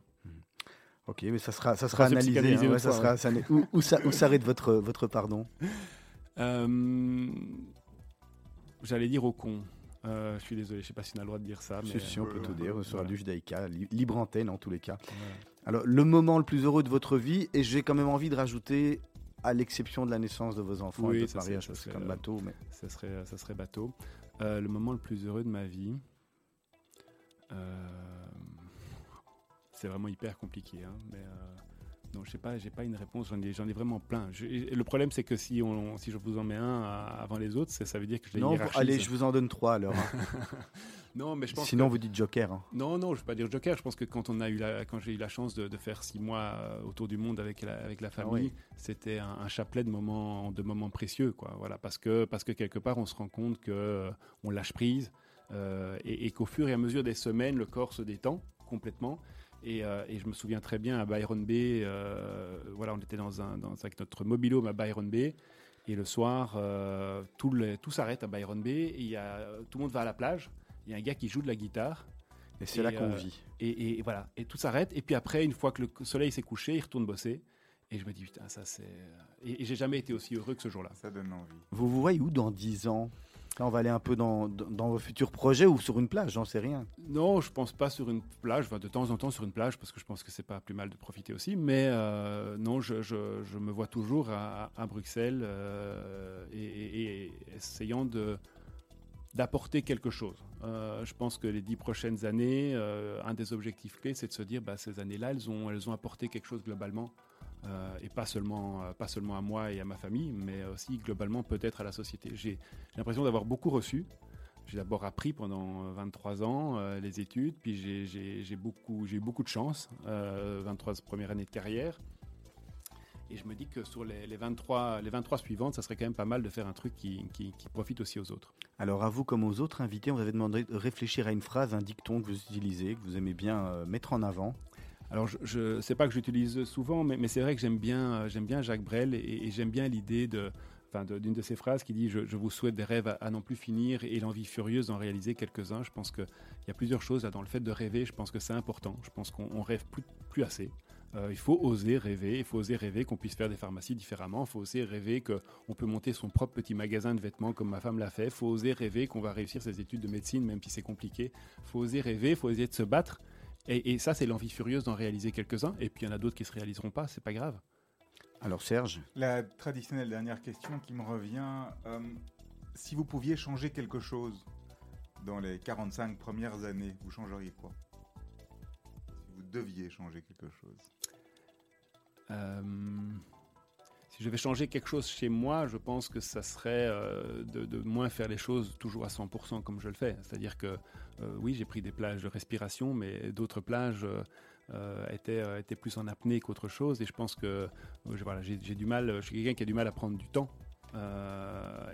Ok, mais ça sera, ça sera analysé. hein, ça ça où, où ça- où s'arrête votre, votre pardon Euh, J'allais dire au con. Euh, je suis désolé, je sais pas si on a le droit de dire ça. Si, mais, si, on peut euh, tout dire sur voilà. du Judaïka, li- libre antenne en tous les cas. Voilà. Alors, le moment le plus heureux de votre vie, et j'ai quand même envie de rajouter, à l'exception de la naissance de vos enfants Oui, et de votre mariage, ça, parce que c'est, comme bateau, mais Ça serait, ça serait bateau. Euh, le moment le plus heureux de ma vie. euh, c'est vraiment hyper compliqué. hein, mais euh, non, je sais pas, j'ai pas une réponse. J'en ai, j'en ai vraiment plein. Je- le problème, c'est que si, on, si je vous en mets un à- avant les autres, ça, ça veut dire que je les non, vous- allez, je vous en donne trois alors. hein. Non, mais je pense Sinon, que- vous dites Joker. hein. Non, non, je veux pas dire Joker. Je pense que quand, on a eu la, quand j'ai eu la chance de, de faire six mois euh, autour du monde avec la, avec la famille, oui. c'était un, un chapelet de moments, de moments précieux. Quoi. Voilà, parce, que, parce que quelque part, on se rend compte qu'on lâche prise euh, et, et qu'au fur et à mesure des semaines, le corps se détend complètement. Et, euh, et je me souviens très bien à Byron Bay, euh, voilà, on était dans un, dans, avec notre mobilhome à Byron Bay. Et le soir, euh, tout, le- tout s'arrête à Byron Bay. Et il y a, tout le monde va à la plage. Il y a un gars qui joue de la guitare. Et c'est Et, là qu'on euh, vit. Et, et- et voilà, et tout s'arrête. Et puis après, une fois que le soleil s'est couché, il retourne bosser. Et je me dis, putain, ça c'est. Et, et j'ai jamais été aussi heureux que ce jour-là. Ça donne envie. Vous vous voyez où dans 10 ans? Là, on va aller un peu dans, vos futurs projets ou sur une plage, j'en sais rien. Non, je pense pas sur une plage. Enfin, de temps en temps sur une plage, parce que je pense que c'est pas plus mal de profiter aussi. Mais euh, non, je, me vois toujours à, Bruxelles euh, et, essayant d'apporter quelque chose. Euh, je pense que les dix prochaines années, un des objectifs clés, c'est de se dire, bah, ces années-là, elles ont apporté quelque chose globalement, euh, et pas seulement, euh, pas seulement à moi et à ma famille, mais aussi globalement peut-être à la société. J'ai l'impression d'avoir beaucoup reçu. J'ai d'abord appris pendant euh, 23 ans euh, les études, puis j'ai- beaucoup, eu beaucoup de chance, euh, 23 premières années de carrière. Et je me dis que sur les, les 23, les 23 suivantes, ça serait quand même pas mal de faire un truc qui, qui- qui profite aussi aux autres. Alors à vous comme aux autres invités, on vous avait demandé de réfléchir à une phrase, un dicton que vous utilisez, que vous aimez bien mettre en avant. Alors, je ne sais pas que j'utilise souvent, mais, c'est vrai que j'aime bien, euh, Jacques Brel et, j'aime bien l'idée d'une de ses phrases qui dit je, vous souhaite des rêves à, à n'en plus finir et l'envie furieuse d'en réaliser quelques-uns. Je pense qu'il y a plusieurs choses là, dans le fait de rêver. Je pense que c'est important. Je pense qu'on on rêve plus, plus assez. Euh, il faut oser rêver. Il faut oser rêver qu'on puisse faire des pharmacies différemment. Il faut oser rêver qu'on peut monter son propre petit magasin de vêtements comme ma femme l'a fait. Il faut oser rêver qu'on va réussir ses études de médecine, même si c'est compliqué. Il faut oser rêver. Il faut oser de se battre. Et, et ça, c'est l'envie furieuse d'en réaliser quelques-uns. Et puis, il y en a d'autres qui se réaliseront pas. C'est pas grave. Alors Serge, La traditionnelle dernière question qui me revient, euh, si vous pouviez changer quelque chose dans les 45 premières années, vous changeriez quoi? Si vous deviez changer quelque chose? Euh, si je vais changer quelque chose chez moi, je pense que ça serait euh, de, moins faire les choses toujours à 100% comme je le fais. C'est-à-dire que euh, oui, j'ai pris des plages de respiration, mais d'autres plages euh, étaient, plus en apnée qu'autre chose. Et je pense que voilà, j'ai du mal, je suis quelqu'un qui a du mal à prendre du temps.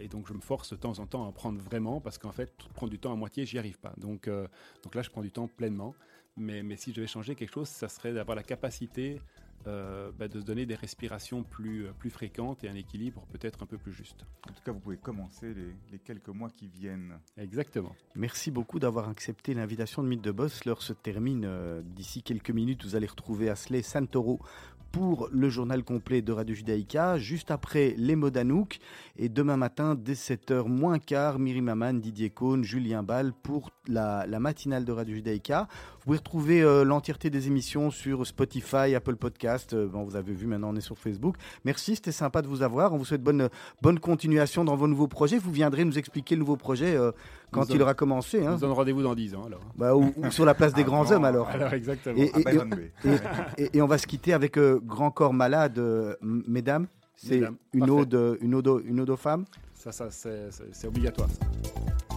Et donc je me force de temps en temps à en prendre vraiment parce qu'en fait prendre du temps à moitié j'y arrive pas donc donc là je prends du temps pleinement mais, mais si je devais changer quelque chose ça serait d'avoir la capacité euh, bah, de se donner des respirations plus, euh, plus fréquentes et un équilibre peut-être un peu plus juste. En tout cas, vous pouvez commencer les, les quelques mois qui viennent. Exactement. merci beaucoup d'avoir accepté l'invitation de Mythe de Boss. L'heure se termine euh, d'ici quelques minutes. Vous allez retrouver Asley Santoro pour le journal complet de Radio Judaïka, juste après les mots d'Anouk. Et demain matin, dès 7h moins quart, Myri Maman, Didier Cohn, Julien Ball pour la, la matinale de Radio Judaïka. Vous pouvez retrouver euh, l'entièreté des émissions sur Spotify, Apple Podcast. Euh, bon, vous avez vu, maintenant on est sur Facebook. Merci, c'était sympa de vous avoir. On vous souhaite bonne, bonne continuation dans vos nouveaux projets. Vous viendrez nous expliquer le nouveau projet euh, quand Nous il en- aura commencé. On Hein. vous donne rendez-vous dans 10 ans alors. Bah, ou, ou sur la place des grands Avant- hommes alors. Alors exactement. Et- Bay. Et, et- et on va se quitter avec euh, Grand Corps Malade, euh, mesdames. C'est une parfait. ode, une, ode, une ode aux femmes. Ça, ça c'est obligatoire. ça.